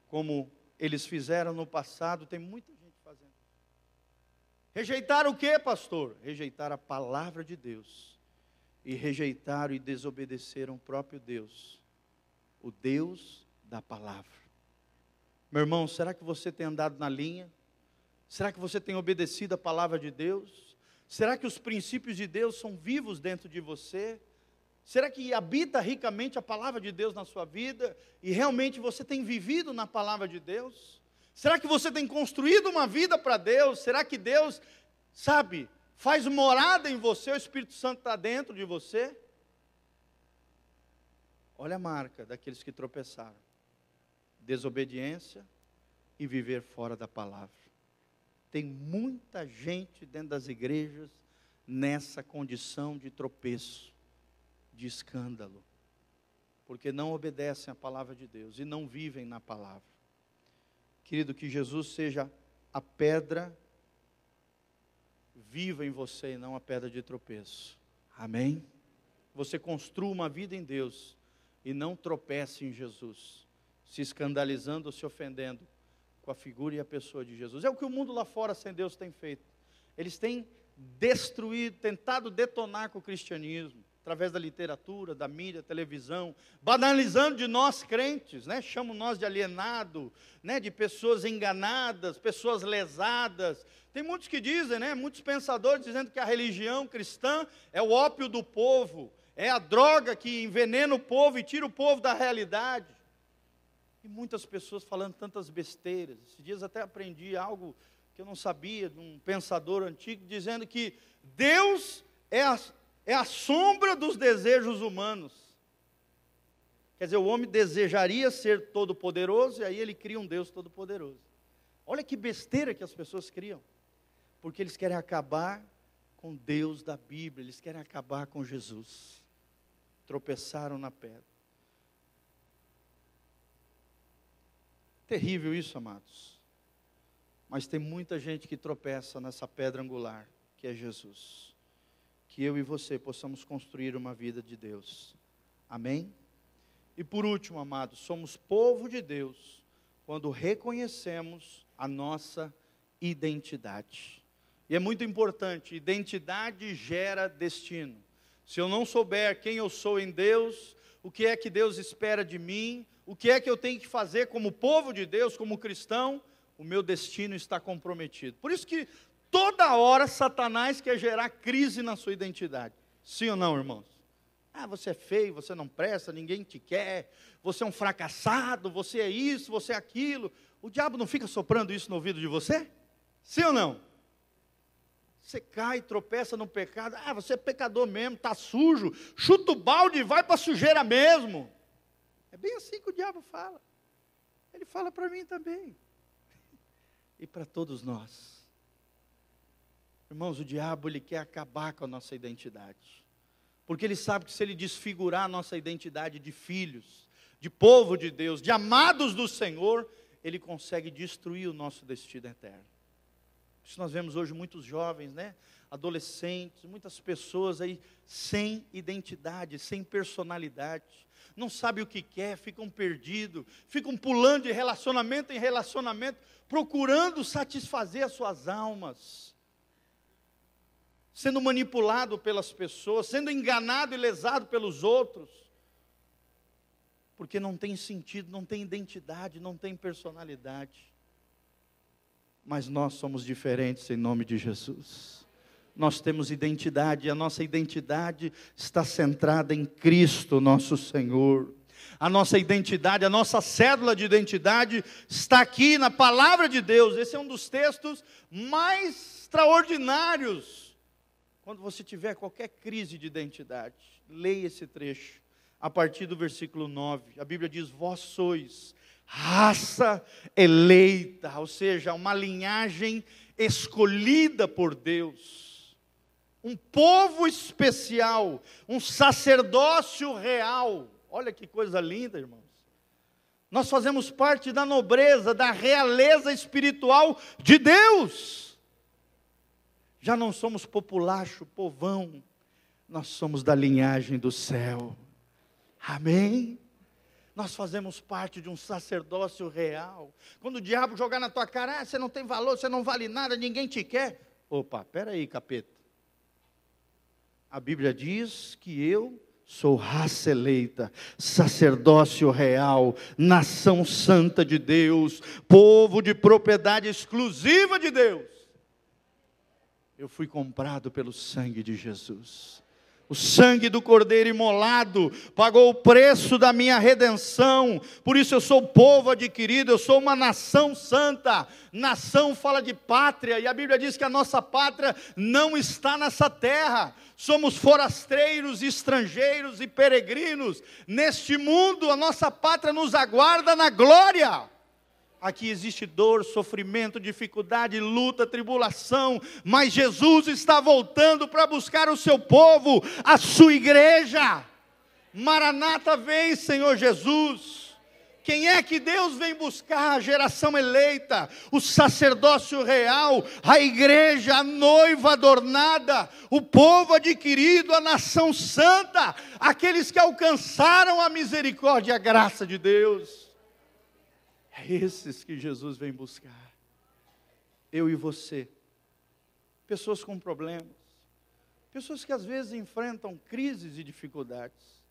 Como eles fizeram no passado, tem muita gente fazendo. Rejeitar o que, pastor? Rejeitar a palavra de Deus. E rejeitaram e desobedeceram o próprio Deus o Deus da palavra. Meu irmão, será que você tem andado na linha? Será que você tem obedecido a palavra de Deus? Será que os princípios de Deus são vivos dentro de você? Será que habita ricamente a palavra de Deus na sua vida e realmente você tem vivido na palavra de Deus? Será que você tem construído uma vida para Deus? Será que Deus, sabe, faz morada em você, o Espírito Santo está dentro de você? Olha a marca daqueles que tropeçaram: desobediência e viver fora da palavra. Tem muita gente dentro das igrejas nessa condição de tropeço, de escândalo, porque não obedecem à palavra de Deus e não vivem na palavra. Querido, que Jesus seja a pedra viva em você e não a pedra de tropeço. Amém? Você construa uma vida em Deus e não tropece em Jesus. se escandalizando ou se ofendendo com a figura e a pessoa de Jesus. É o que o mundo lá fora sem Deus tem feito. Eles têm destruído, tentado detonar com o cristianismo, através da literatura, da mídia, televisão, banalizando de nós crentes, né? Chamam nós de alienado, né? De pessoas enganadas, pessoas lesadas. Tem muitos que dizem, né? Muitos pensadores dizendo que a religião cristã é o ópio do povo, é a droga que envenena o povo e tira o povo da realidade. E muitas pessoas falando tantas besteiras. Esses dias até aprendi algo que eu não sabia, de um pensador antigo, dizendo que Deus é a, é a sombra dos desejos humanos. Quer dizer, o homem desejaria ser todo-poderoso e aí ele cria um Deus todo-poderoso. Olha que besteira que as pessoas criam. Porque eles querem acabar com Deus da Bíblia, eles querem acabar com Jesus. Tropeçaram na pedra. Terrível isso, amados. Mas tem muita gente que tropeça nessa pedra angular, que é Jesus. Que eu e você possamos construir uma vida de Deus. Amém? E por último, amados, somos povo de Deus quando reconhecemos a nossa identidade. E é muito importante, identidade gera destino. Se eu não souber quem eu sou em Deus, o que é que Deus espera de mim, o que é que eu tenho que fazer como povo de Deus, como cristão, o meu destino está comprometido. Por isso que toda hora Satanás quer gerar crise na sua identidade. Sim ou não, irmãos? Ah, você é feio, você não presta, ninguém te quer, você é um fracassado, você é isso, você é aquilo. O diabo não fica soprando isso no ouvido de você? Sim ou não? Você cai, tropeça no pecado, ah, você é pecador mesmo, está sujo, chuta o balde e vai para a sujeira mesmo. É bem assim que o diabo fala. Ele fala para mim também e para todos nós. Irmãos, o diabo ele quer acabar com a nossa identidade. Porque ele sabe que se ele desfigurar a nossa identidade de filhos, de povo de Deus, de amados do Senhor, ele consegue destruir o nosso destino eterno. Isso nós vemos hoje muitos jovens, né? Adolescentes, muitas pessoas aí sem identidade, sem personalidade não sabem o que quer, ficam perdidos, ficam pulando de relacionamento em relacionamento, procurando satisfazer as suas almas, sendo manipulado pelas pessoas, sendo enganado e lesado pelos outros, porque não tem sentido, não tem identidade, não tem personalidade. Mas nós somos diferentes em nome de Jesus nós temos identidade, e a nossa identidade está centrada em Cristo, nosso Senhor. A nossa identidade, a nossa cédula de identidade está aqui na palavra de Deus. Esse é um dos textos mais extraordinários. Quando você tiver qualquer crise de identidade, leia esse trecho, a partir do versículo 9. A Bíblia diz: Vós sois raça eleita, ou seja, uma linhagem escolhida por Deus um povo especial, um sacerdócio real. Olha que coisa linda, irmãos. Nós fazemos parte da nobreza, da realeza espiritual de Deus. Já não somos populacho, povão, nós somos da linhagem do céu. Amém? Nós fazemos parte de um sacerdócio real. Quando o diabo jogar na tua cara, ah, você não tem valor, você não vale nada, ninguém te quer. Opa, peraí, capeta. A Bíblia diz que eu sou raça eleita, sacerdócio real, nação santa de Deus, povo de propriedade exclusiva de Deus. Eu fui comprado pelo sangue de Jesus. O sangue do Cordeiro imolado pagou o preço da minha redenção. Por isso eu sou povo adquirido, eu sou uma nação santa. Nação fala de pátria, e a Bíblia diz que a nossa pátria não está nessa terra. Somos forasteiros, estrangeiros e peregrinos. Neste mundo, a nossa pátria nos aguarda na glória. Aqui existe dor, sofrimento, dificuldade, luta, tribulação, mas Jesus está voltando para buscar o seu povo, a sua igreja. Maranata vem, Senhor Jesus. Quem é que Deus vem buscar? A geração eleita, o sacerdócio real, a igreja, a noiva adornada, o povo adquirido, a nação santa, aqueles que alcançaram a misericórdia e a graça de Deus. É esses que Jesus vem buscar. Eu e você. Pessoas com problemas. Pessoas que às vezes enfrentam crises e dificuldades.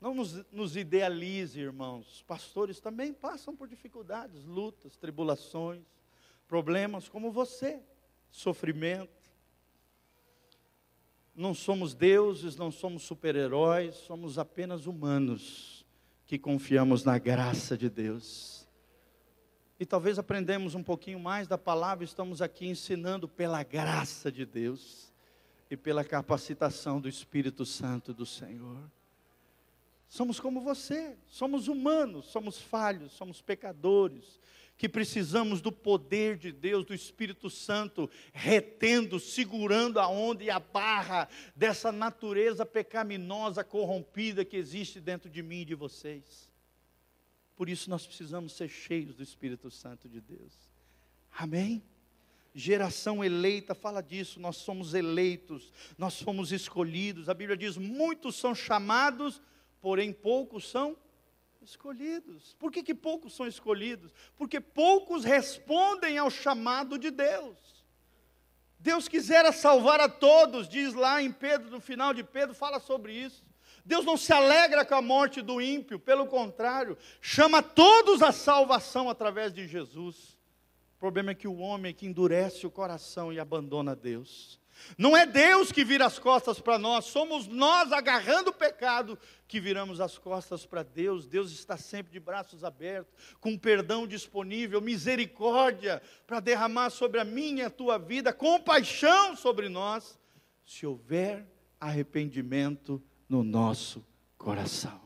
Não nos, nos idealize, irmãos. Pastores também passam por dificuldades, lutas, tribulações, problemas como você, sofrimento. Não somos deuses, não somos super-heróis, somos apenas humanos que confiamos na graça de Deus. E talvez aprendemos um pouquinho mais da palavra, estamos aqui ensinando pela graça de Deus e pela capacitação do Espírito Santo do Senhor. Somos como você, somos humanos, somos falhos, somos pecadores, que precisamos do poder de Deus, do Espírito Santo, retendo, segurando a onda e a barra dessa natureza pecaminosa, corrompida que existe dentro de mim e de vocês. Por isso nós precisamos ser cheios do Espírito Santo de Deus. Amém? Geração eleita, fala disso, nós somos eleitos, nós fomos escolhidos. A Bíblia diz: muitos são chamados, porém poucos são escolhidos. Por que, que poucos são escolhidos? Porque poucos respondem ao chamado de Deus. Deus quisera salvar a todos, diz lá em Pedro, no final de Pedro, fala sobre isso. Deus não se alegra com a morte do ímpio, pelo contrário, chama todos à salvação através de Jesus. O problema é que o homem é que endurece o coração e abandona Deus. Não é Deus que vira as costas para nós, somos nós agarrando o pecado que viramos as costas para Deus. Deus está sempre de braços abertos, com perdão disponível, misericórdia para derramar sobre a minha e a tua vida, compaixão sobre nós, se houver arrependimento no nosso coração.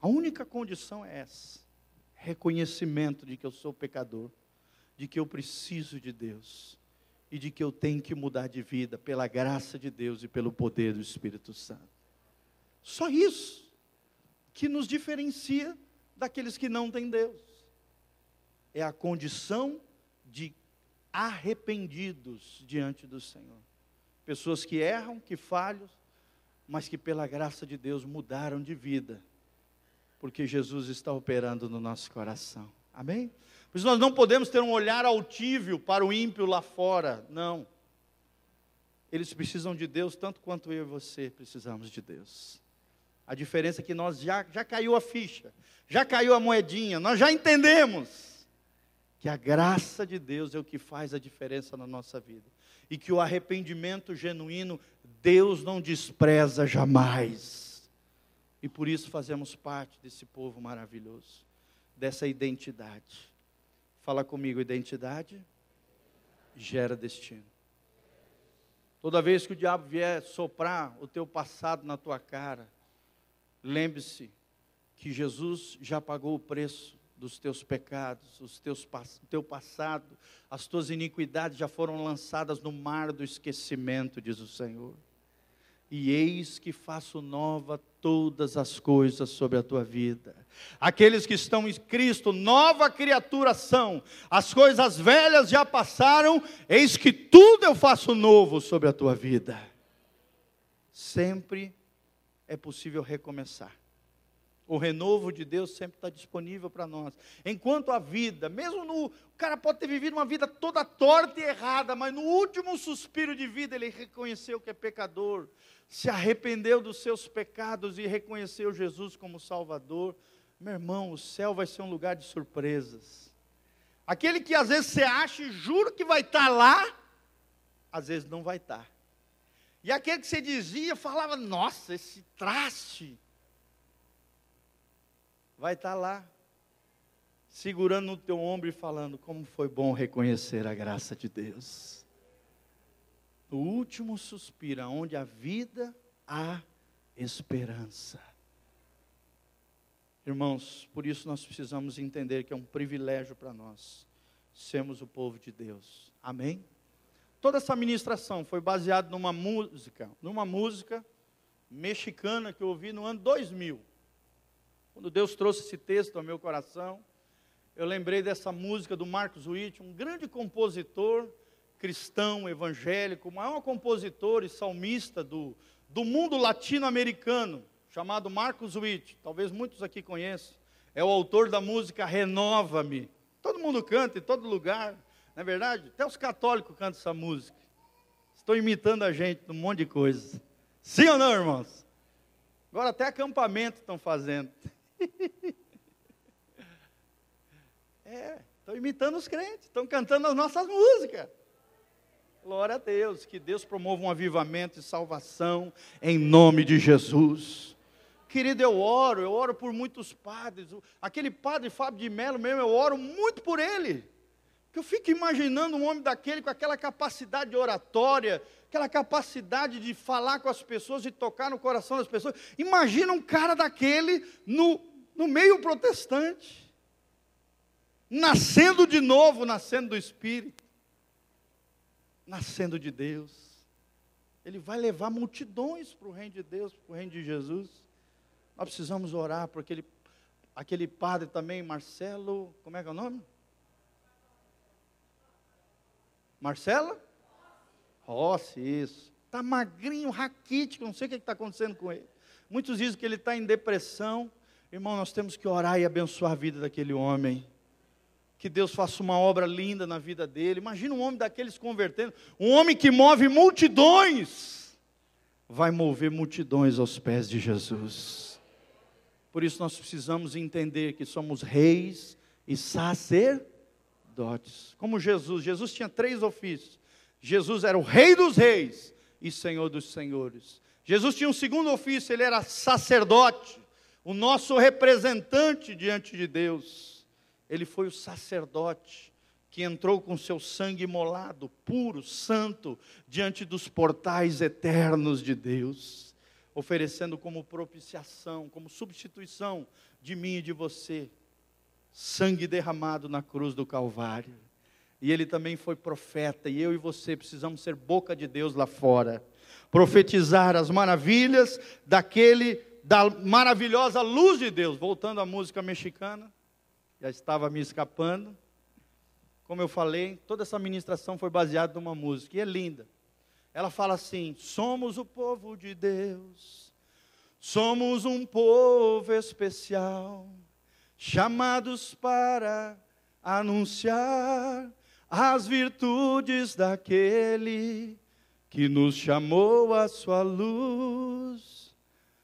A única condição é essa: reconhecimento de que eu sou pecador, de que eu preciso de Deus e de que eu tenho que mudar de vida pela graça de Deus e pelo poder do Espírito Santo. Só isso que nos diferencia daqueles que não têm Deus. É a condição de arrependidos diante do Senhor. Pessoas que erram, que falham, mas que pela graça de Deus mudaram de vida, porque Jesus está operando no nosso coração. Amém? Por isso nós não podemos ter um olhar altível para o ímpio lá fora. Não. Eles precisam de Deus tanto quanto eu e você precisamos de Deus. A diferença é que nós já, já caiu a ficha, já caiu a moedinha, nós já entendemos que a graça de Deus é o que faz a diferença na nossa vida. E que o arrependimento genuíno, Deus não despreza jamais. E por isso fazemos parte desse povo maravilhoso, dessa identidade. Fala comigo, identidade gera destino. Toda vez que o diabo vier soprar o teu passado na tua cara, lembre-se que Jesus já pagou o preço dos teus pecados, os teus, teu passado, as tuas iniquidades já foram lançadas no mar do esquecimento, diz o Senhor e eis que faço nova todas as coisas sobre a tua vida. Aqueles que estão em Cristo, nova criatura são, as coisas velhas já passaram, eis que tudo eu faço novo sobre a tua vida. Sempre é possível recomeçar. O renovo de Deus sempre está disponível para nós. Enquanto a vida, mesmo no. O cara pode ter vivido uma vida toda torta e errada, mas no último suspiro de vida ele reconheceu que é pecador, se arrependeu dos seus pecados e reconheceu Jesus como Salvador, meu irmão, o céu vai ser um lugar de surpresas. Aquele que às vezes você acha e jura que vai estar lá, às vezes não vai estar. E aquele que você dizia, falava, nossa, esse traste, vai estar lá, segurando no teu ombro e falando, como foi bom reconhecer a graça de Deus no último suspiro, onde a vida há esperança. Irmãos, por isso nós precisamos entender que é um privilégio para nós sermos o povo de Deus. Amém? Toda essa ministração foi baseada numa música, numa música mexicana que eu ouvi no ano 2000. Quando Deus trouxe esse texto ao meu coração, eu lembrei dessa música do Marcos Witt, um grande compositor, cristão, evangélico, o maior compositor e salmista do, do mundo latino-americano, chamado Marcos Witt. Talvez muitos aqui conheçam. é o autor da música Renova-me. Todo mundo canta em todo lugar, não é verdade? Até os católicos cantam essa música. Estão imitando a gente num monte de coisa. Sim ou não, irmãos? Agora até acampamento estão fazendo. é, estão imitando os crentes, estão cantando as nossas músicas. Glória a Deus, que Deus promova um avivamento e salvação em nome de Jesus. Querido, eu oro, eu oro por muitos padres. Aquele padre Fábio de Mello mesmo, eu oro muito por ele. Porque eu fico imaginando um homem daquele com aquela capacidade de oratória, aquela capacidade de falar com as pessoas e tocar no coração das pessoas. Imagina um cara daquele no, no meio protestante, nascendo de novo, nascendo do Espírito, nascendo de Deus. Ele vai levar multidões para o reino de Deus, para o reino de Jesus. Nós precisamos orar por aquele, aquele padre também, Marcelo, como é que é o nome? Marcela? Rossi, isso. Está magrinho, raquítico, não sei o que está acontecendo com ele. Muitos dizem que ele está em depressão. Irmão, nós temos que orar e abençoar a vida daquele homem. Que Deus faça uma obra linda na vida dele. Imagina um homem daqueles convertendo. Um homem que move multidões. Vai mover multidões aos pés de Jesus. Por isso nós precisamos entender que somos reis e sacerdotes. Como Jesus. Jesus tinha três ofícios Jesus era o Rei dos Reis e Senhor dos Senhores. Jesus tinha um segundo ofício, ele era sacerdote, o nosso representante diante de Deus. Ele foi o sacerdote que entrou com seu sangue molado, puro, santo, diante dos portais eternos de Deus, oferecendo como propiciação, como substituição de mim e de você, sangue derramado na cruz do Calvário e ele também foi profeta, e eu e você precisamos ser boca de Deus lá fora, profetizar as maravilhas daquele, da maravilhosa luz de Deus. Voltando à música mexicana, já estava me escapando. Como eu falei, toda essa ministração foi baseada numa música, e é linda. Ela fala assim: somos o povo de Deus, somos um povo especial, chamados para anunciar as virtudes daquele que nos chamou à sua luz.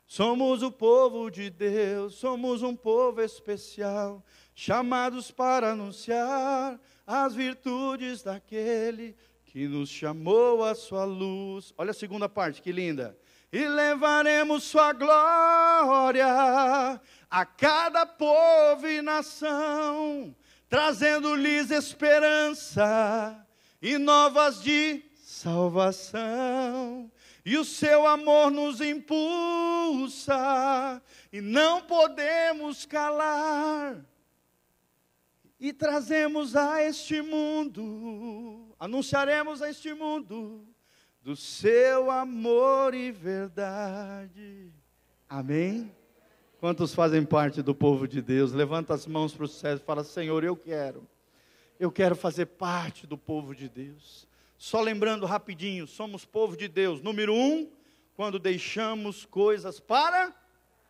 Somos o povo de Deus, somos um povo especial, chamados para anunciar as virtudes daquele que nos chamou à sua luz. Olha a segunda parte, que linda. E levaremos sua glória a cada povo e nação trazendo-lhes esperança e novas de salvação. E o seu amor nos impulsa e não podemos calar. E trazemos a este mundo, anunciaremos a este mundo do seu amor e verdade. Amém? Quantos fazem parte do povo de Deus? Levanta as mãos para o céu e fala: Senhor, eu quero. Eu quero fazer parte do povo de Deus. Só lembrando rapidinho, somos povo de Deus. Número um, quando deixamos coisas para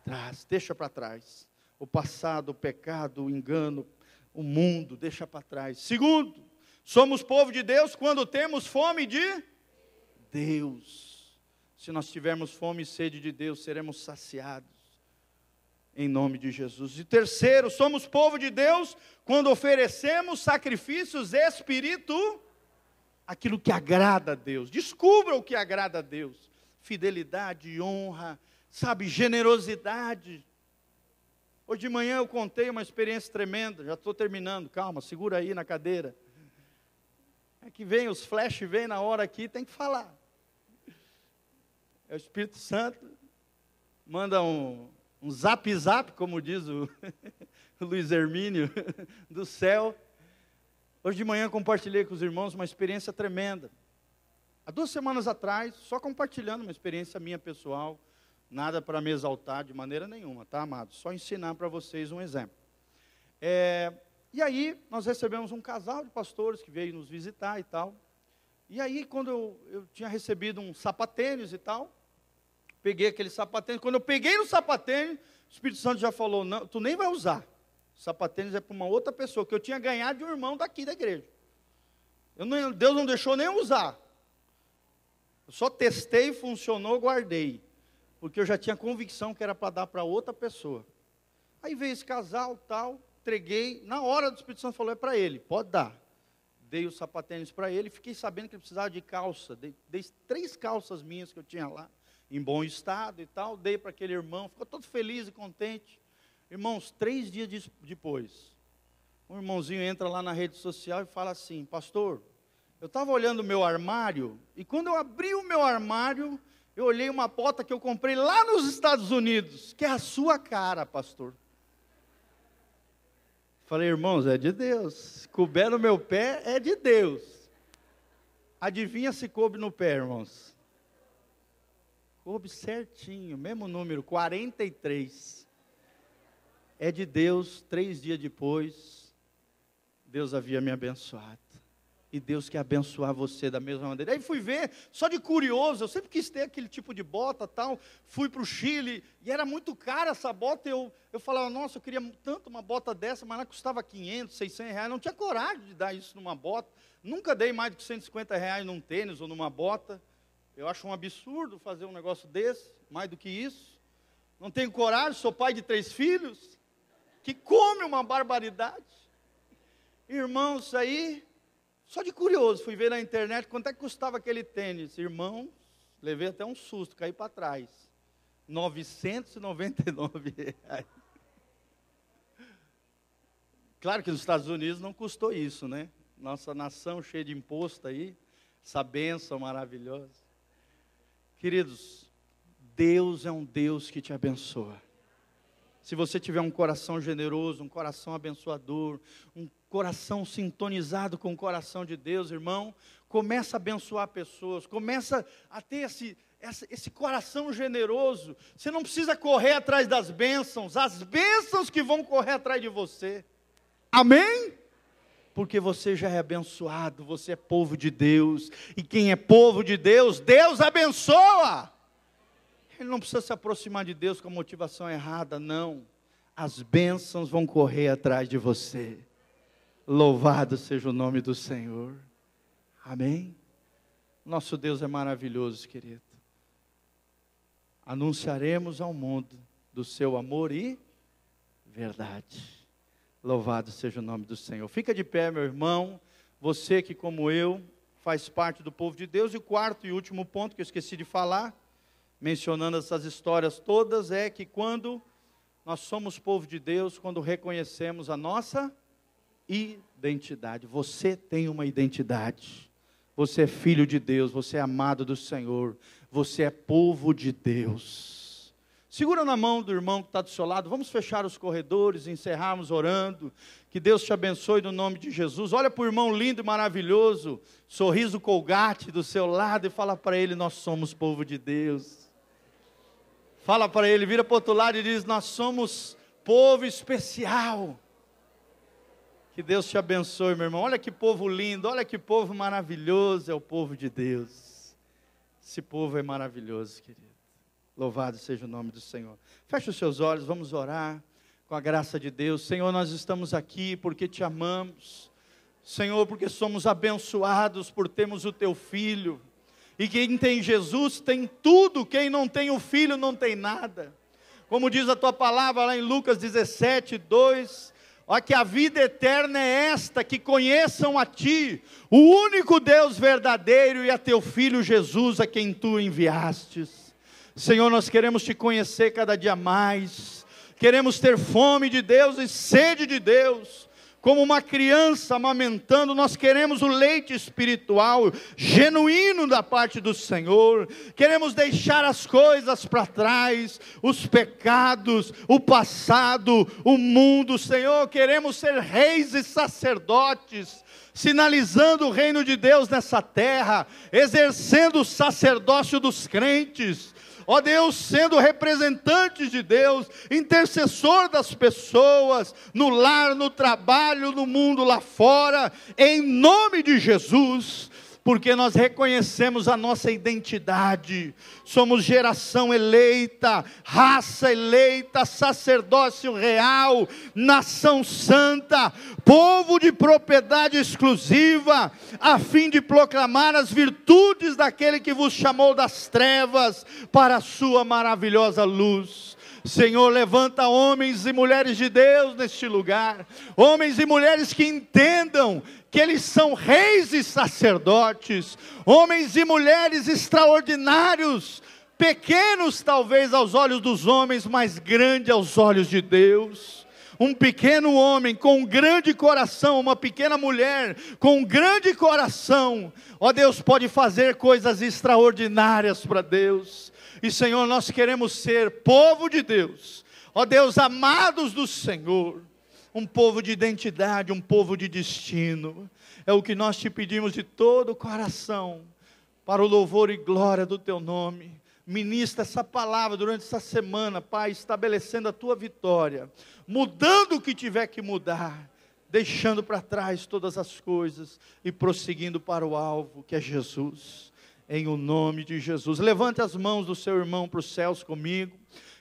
trás, deixa para trás. O passado, o pecado, o engano, o mundo, deixa para trás. Segundo, somos povo de Deus quando temos fome de Deus. Se nós tivermos fome e sede de Deus, seremos saciados em nome de Jesus. E terceiro, somos povo de Deus quando oferecemos sacrifícios espírito, aquilo que agrada a Deus. Descubra o que agrada a Deus. Fidelidade, honra, sabe, generosidade. Hoje de manhã eu contei uma experiência tremenda, já estou terminando, calma, segura aí na cadeira. É que vem, os flash vem na hora aqui, tem que falar. É o Espírito Santo, manda um, um zap zap, como diz o, o Luiz Hermínio, do céu. Hoje de manhã compartilhei com os irmãos uma experiência tremenda. Há duas semanas atrás, só compartilhando uma experiência minha pessoal, nada para me exaltar de maneira nenhuma, tá, amados? Só ensinar para vocês um exemplo. É, e aí, nós recebemos um casal de pastores que veio nos visitar e tal. E aí, quando eu, eu tinha recebido um sapatênis e tal, peguei aquele sapatênis. Quando eu peguei no sapatênis, o Espírito Santo já falou: não, tu nem vai usar. sapatênis é para uma outra pessoa, que eu tinha ganhado de um irmão daqui da igreja. Não, Deus não deixou nem usar. Eu só testei, funcionou, guardei. Porque eu já tinha convicção que era para dar para outra pessoa. Aí veio esse casal, tal, entreguei. Na hora do Espírito Santo falou, é para ele, pode dar. Dei os sapatênis para ele, fiquei sabendo que ele precisava de calça. Dei, dei três calças minhas que eu tinha lá, em bom estado e tal. Dei para aquele irmão, ficou todo feliz e contente. Irmãos, três dias depois, um irmãozinho entra lá na rede social e fala assim: Pastor, eu estava olhando o meu armário, e quando eu abri o meu armário, eu olhei uma bota que eu comprei lá nos Estados Unidos, que é a sua cara, pastor. Falei, irmãos, é de Deus. Se couber no meu pé, é de Deus. Adivinha se coube no pé, irmãos? Coube certinho, mesmo número, 43. É de Deus, três dias depois, Deus havia me abençoado. E Deus quer abençoar você da mesma maneira. Aí fui ver, só de curioso, eu sempre quis ter aquele tipo de bota tal. Fui para o Chile e era muito cara essa bota. Eu, eu falava, nossa, eu queria tanto uma bota dessa, mas ela custava 500, 600 reais. Não tinha coragem de dar isso numa bota. Nunca dei mais de 150 reais num tênis ou numa bota. Eu acho um absurdo fazer um negócio desse, mais do que isso. Não tenho coragem, sou pai de três filhos, que come uma barbaridade. Irmãos, aí só de curioso, fui ver na internet quanto é que custava aquele tênis. Irmão, levei até um susto, caí para trás. 999 reais. Claro que nos Estados Unidos não custou isso, né? Nossa nação cheia de imposto aí, essa bênção maravilhosa. Queridos, Deus é um Deus que te abençoa. Se você tiver um coração generoso, um coração abençoador, um coração sintonizado com o coração de Deus, irmão, começa a abençoar pessoas, começa a ter esse, esse coração generoso. Você não precisa correr atrás das bênçãos, as bênçãos que vão correr atrás de você. Amém? Porque você já é abençoado, você é povo de Deus, e quem é povo de Deus, Deus abençoa. Ele não precisa se aproximar de Deus com a motivação errada, não. As bênçãos vão correr atrás de você. Louvado seja o nome do Senhor. Amém? Nosso Deus é maravilhoso, querido. Anunciaremos ao mundo do seu amor e verdade. Louvado seja o nome do Senhor. Fica de pé, meu irmão. Você que, como eu, faz parte do povo de Deus. E o quarto e último ponto que eu esqueci de falar, mencionando essas histórias todas, é que quando nós somos povo de Deus, quando reconhecemos a nossa identidade. Você tem uma identidade. Você é filho de Deus, você é amado do Senhor, você é povo de Deus. Segura na mão do irmão que está do seu lado, vamos fechar os corredores, encerrarmos orando. Que Deus te abençoe no nome de Jesus. Olha para o irmão lindo e maravilhoso, sorriso colgate do seu lado e fala para ele: Nós somos povo de Deus. Fala para ele, vira para o outro lado e diz: Nós somos povo especial. Que Deus te abençoe, meu irmão. Olha que povo lindo, olha que povo maravilhoso é o povo de Deus. Esse povo é maravilhoso, querido. Louvado seja o nome do Senhor. Feche os seus olhos, vamos orar com a graça de Deus. Senhor, nós estamos aqui porque te amamos. Senhor, porque somos abençoados por termos o teu filho. E quem tem Jesus tem tudo, quem não tem o filho não tem nada. Como diz a tua palavra lá em Lucas 17, 2, Ó, que a vida eterna é esta: que conheçam a Ti, o único Deus verdadeiro, e a Teu Filho Jesus, a quem Tu enviastes. Senhor, nós queremos Te conhecer cada dia mais, queremos ter fome de Deus e sede de Deus como uma criança amamentando, nós queremos o leite espiritual genuíno da parte do Senhor, queremos deixar as coisas para trás, os pecados, o passado, o mundo, Senhor, queremos ser reis e sacerdotes, sinalizando o reino de Deus nessa terra, exercendo o sacerdócio dos crentes, ó Deus, sendo representante de Deus, intercessor das pessoas, no lar, no trabalho, no mundo lá fora, em nome de Jesus. Porque nós reconhecemos a nossa identidade. Somos geração eleita, raça eleita, sacerdócio real, nação santa, povo de propriedade exclusiva, a fim de proclamar as virtudes daquele que vos chamou das trevas para a sua maravilhosa luz. Senhor, levanta homens e mulheres de Deus neste lugar, homens e mulheres que entendam que eles são reis e sacerdotes, homens e mulheres extraordinários, pequenos talvez aos olhos dos homens, mas grande aos olhos de Deus. Um pequeno homem com um grande coração, uma pequena mulher com um grande coração, ó Deus, pode fazer coisas extraordinárias para Deus. E Senhor, nós queremos ser povo de Deus, ó Deus, amados do Senhor um povo de identidade, um povo de destino. É o que nós te pedimos de todo o coração, para o louvor e glória do teu nome. Ministra essa palavra durante essa semana, Pai, estabelecendo a tua vitória, mudando o que tiver que mudar, deixando para trás todas as coisas e prosseguindo para o alvo, que é Jesus. Em o nome de Jesus. Levante as mãos do seu irmão para os céus comigo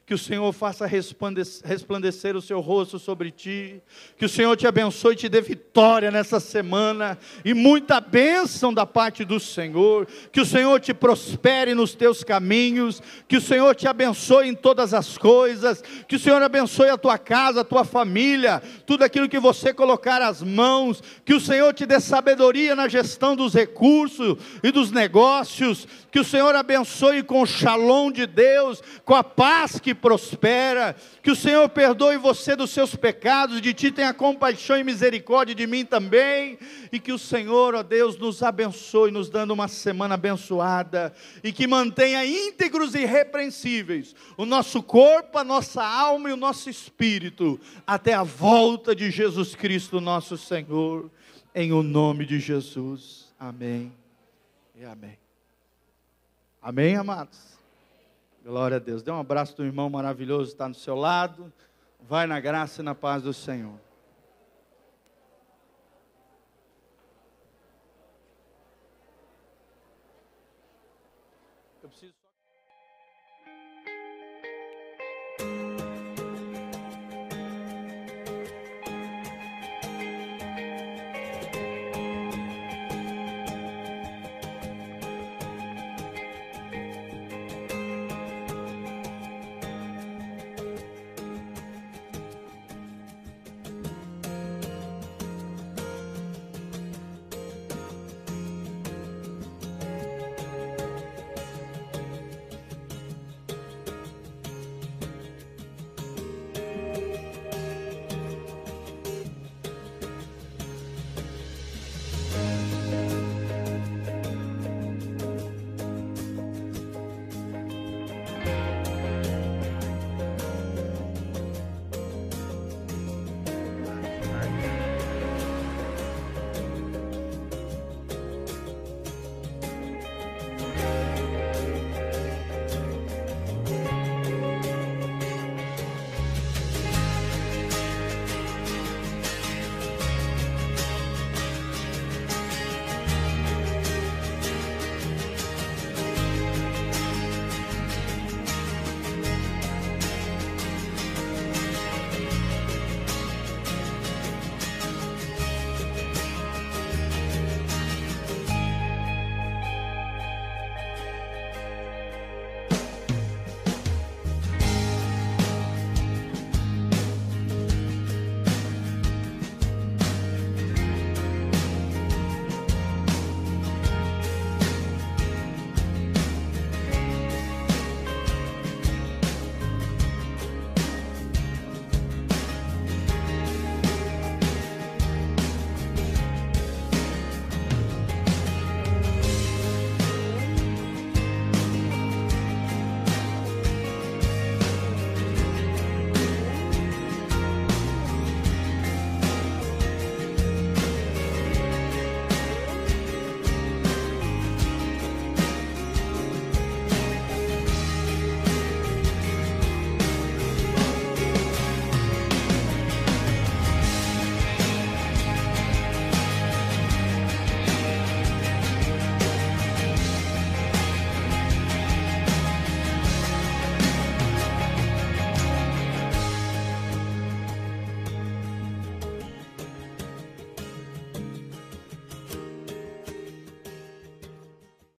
que o Senhor faça resplandecer o seu rosto sobre ti, que o Senhor te abençoe e te dê vitória nessa semana e muita bênção da parte do Senhor, que o Senhor te prospere nos teus caminhos, que o Senhor te abençoe em todas as coisas, que o Senhor abençoe a tua casa, a tua família, tudo aquilo que você colocar as mãos, que o Senhor te dê sabedoria na gestão dos recursos e dos negócios, que o Senhor abençoe com o shalom de Deus, com a paz que prospera, que o Senhor perdoe você dos seus pecados, de ti tenha compaixão e misericórdia de mim também, e que o Senhor, ó Deus, nos abençoe, nos dando uma semana abençoada, e que mantenha íntegros e irrepreensíveis o nosso corpo, a nossa alma e o nosso espírito, até a volta de Jesus Cristo, nosso Senhor, em o nome de Jesus. Amém e amém. Amém, amados? Glória a Deus. Dê um abraço do irmão maravilhoso que está no seu lado. Vai na graça e na paz do Senhor.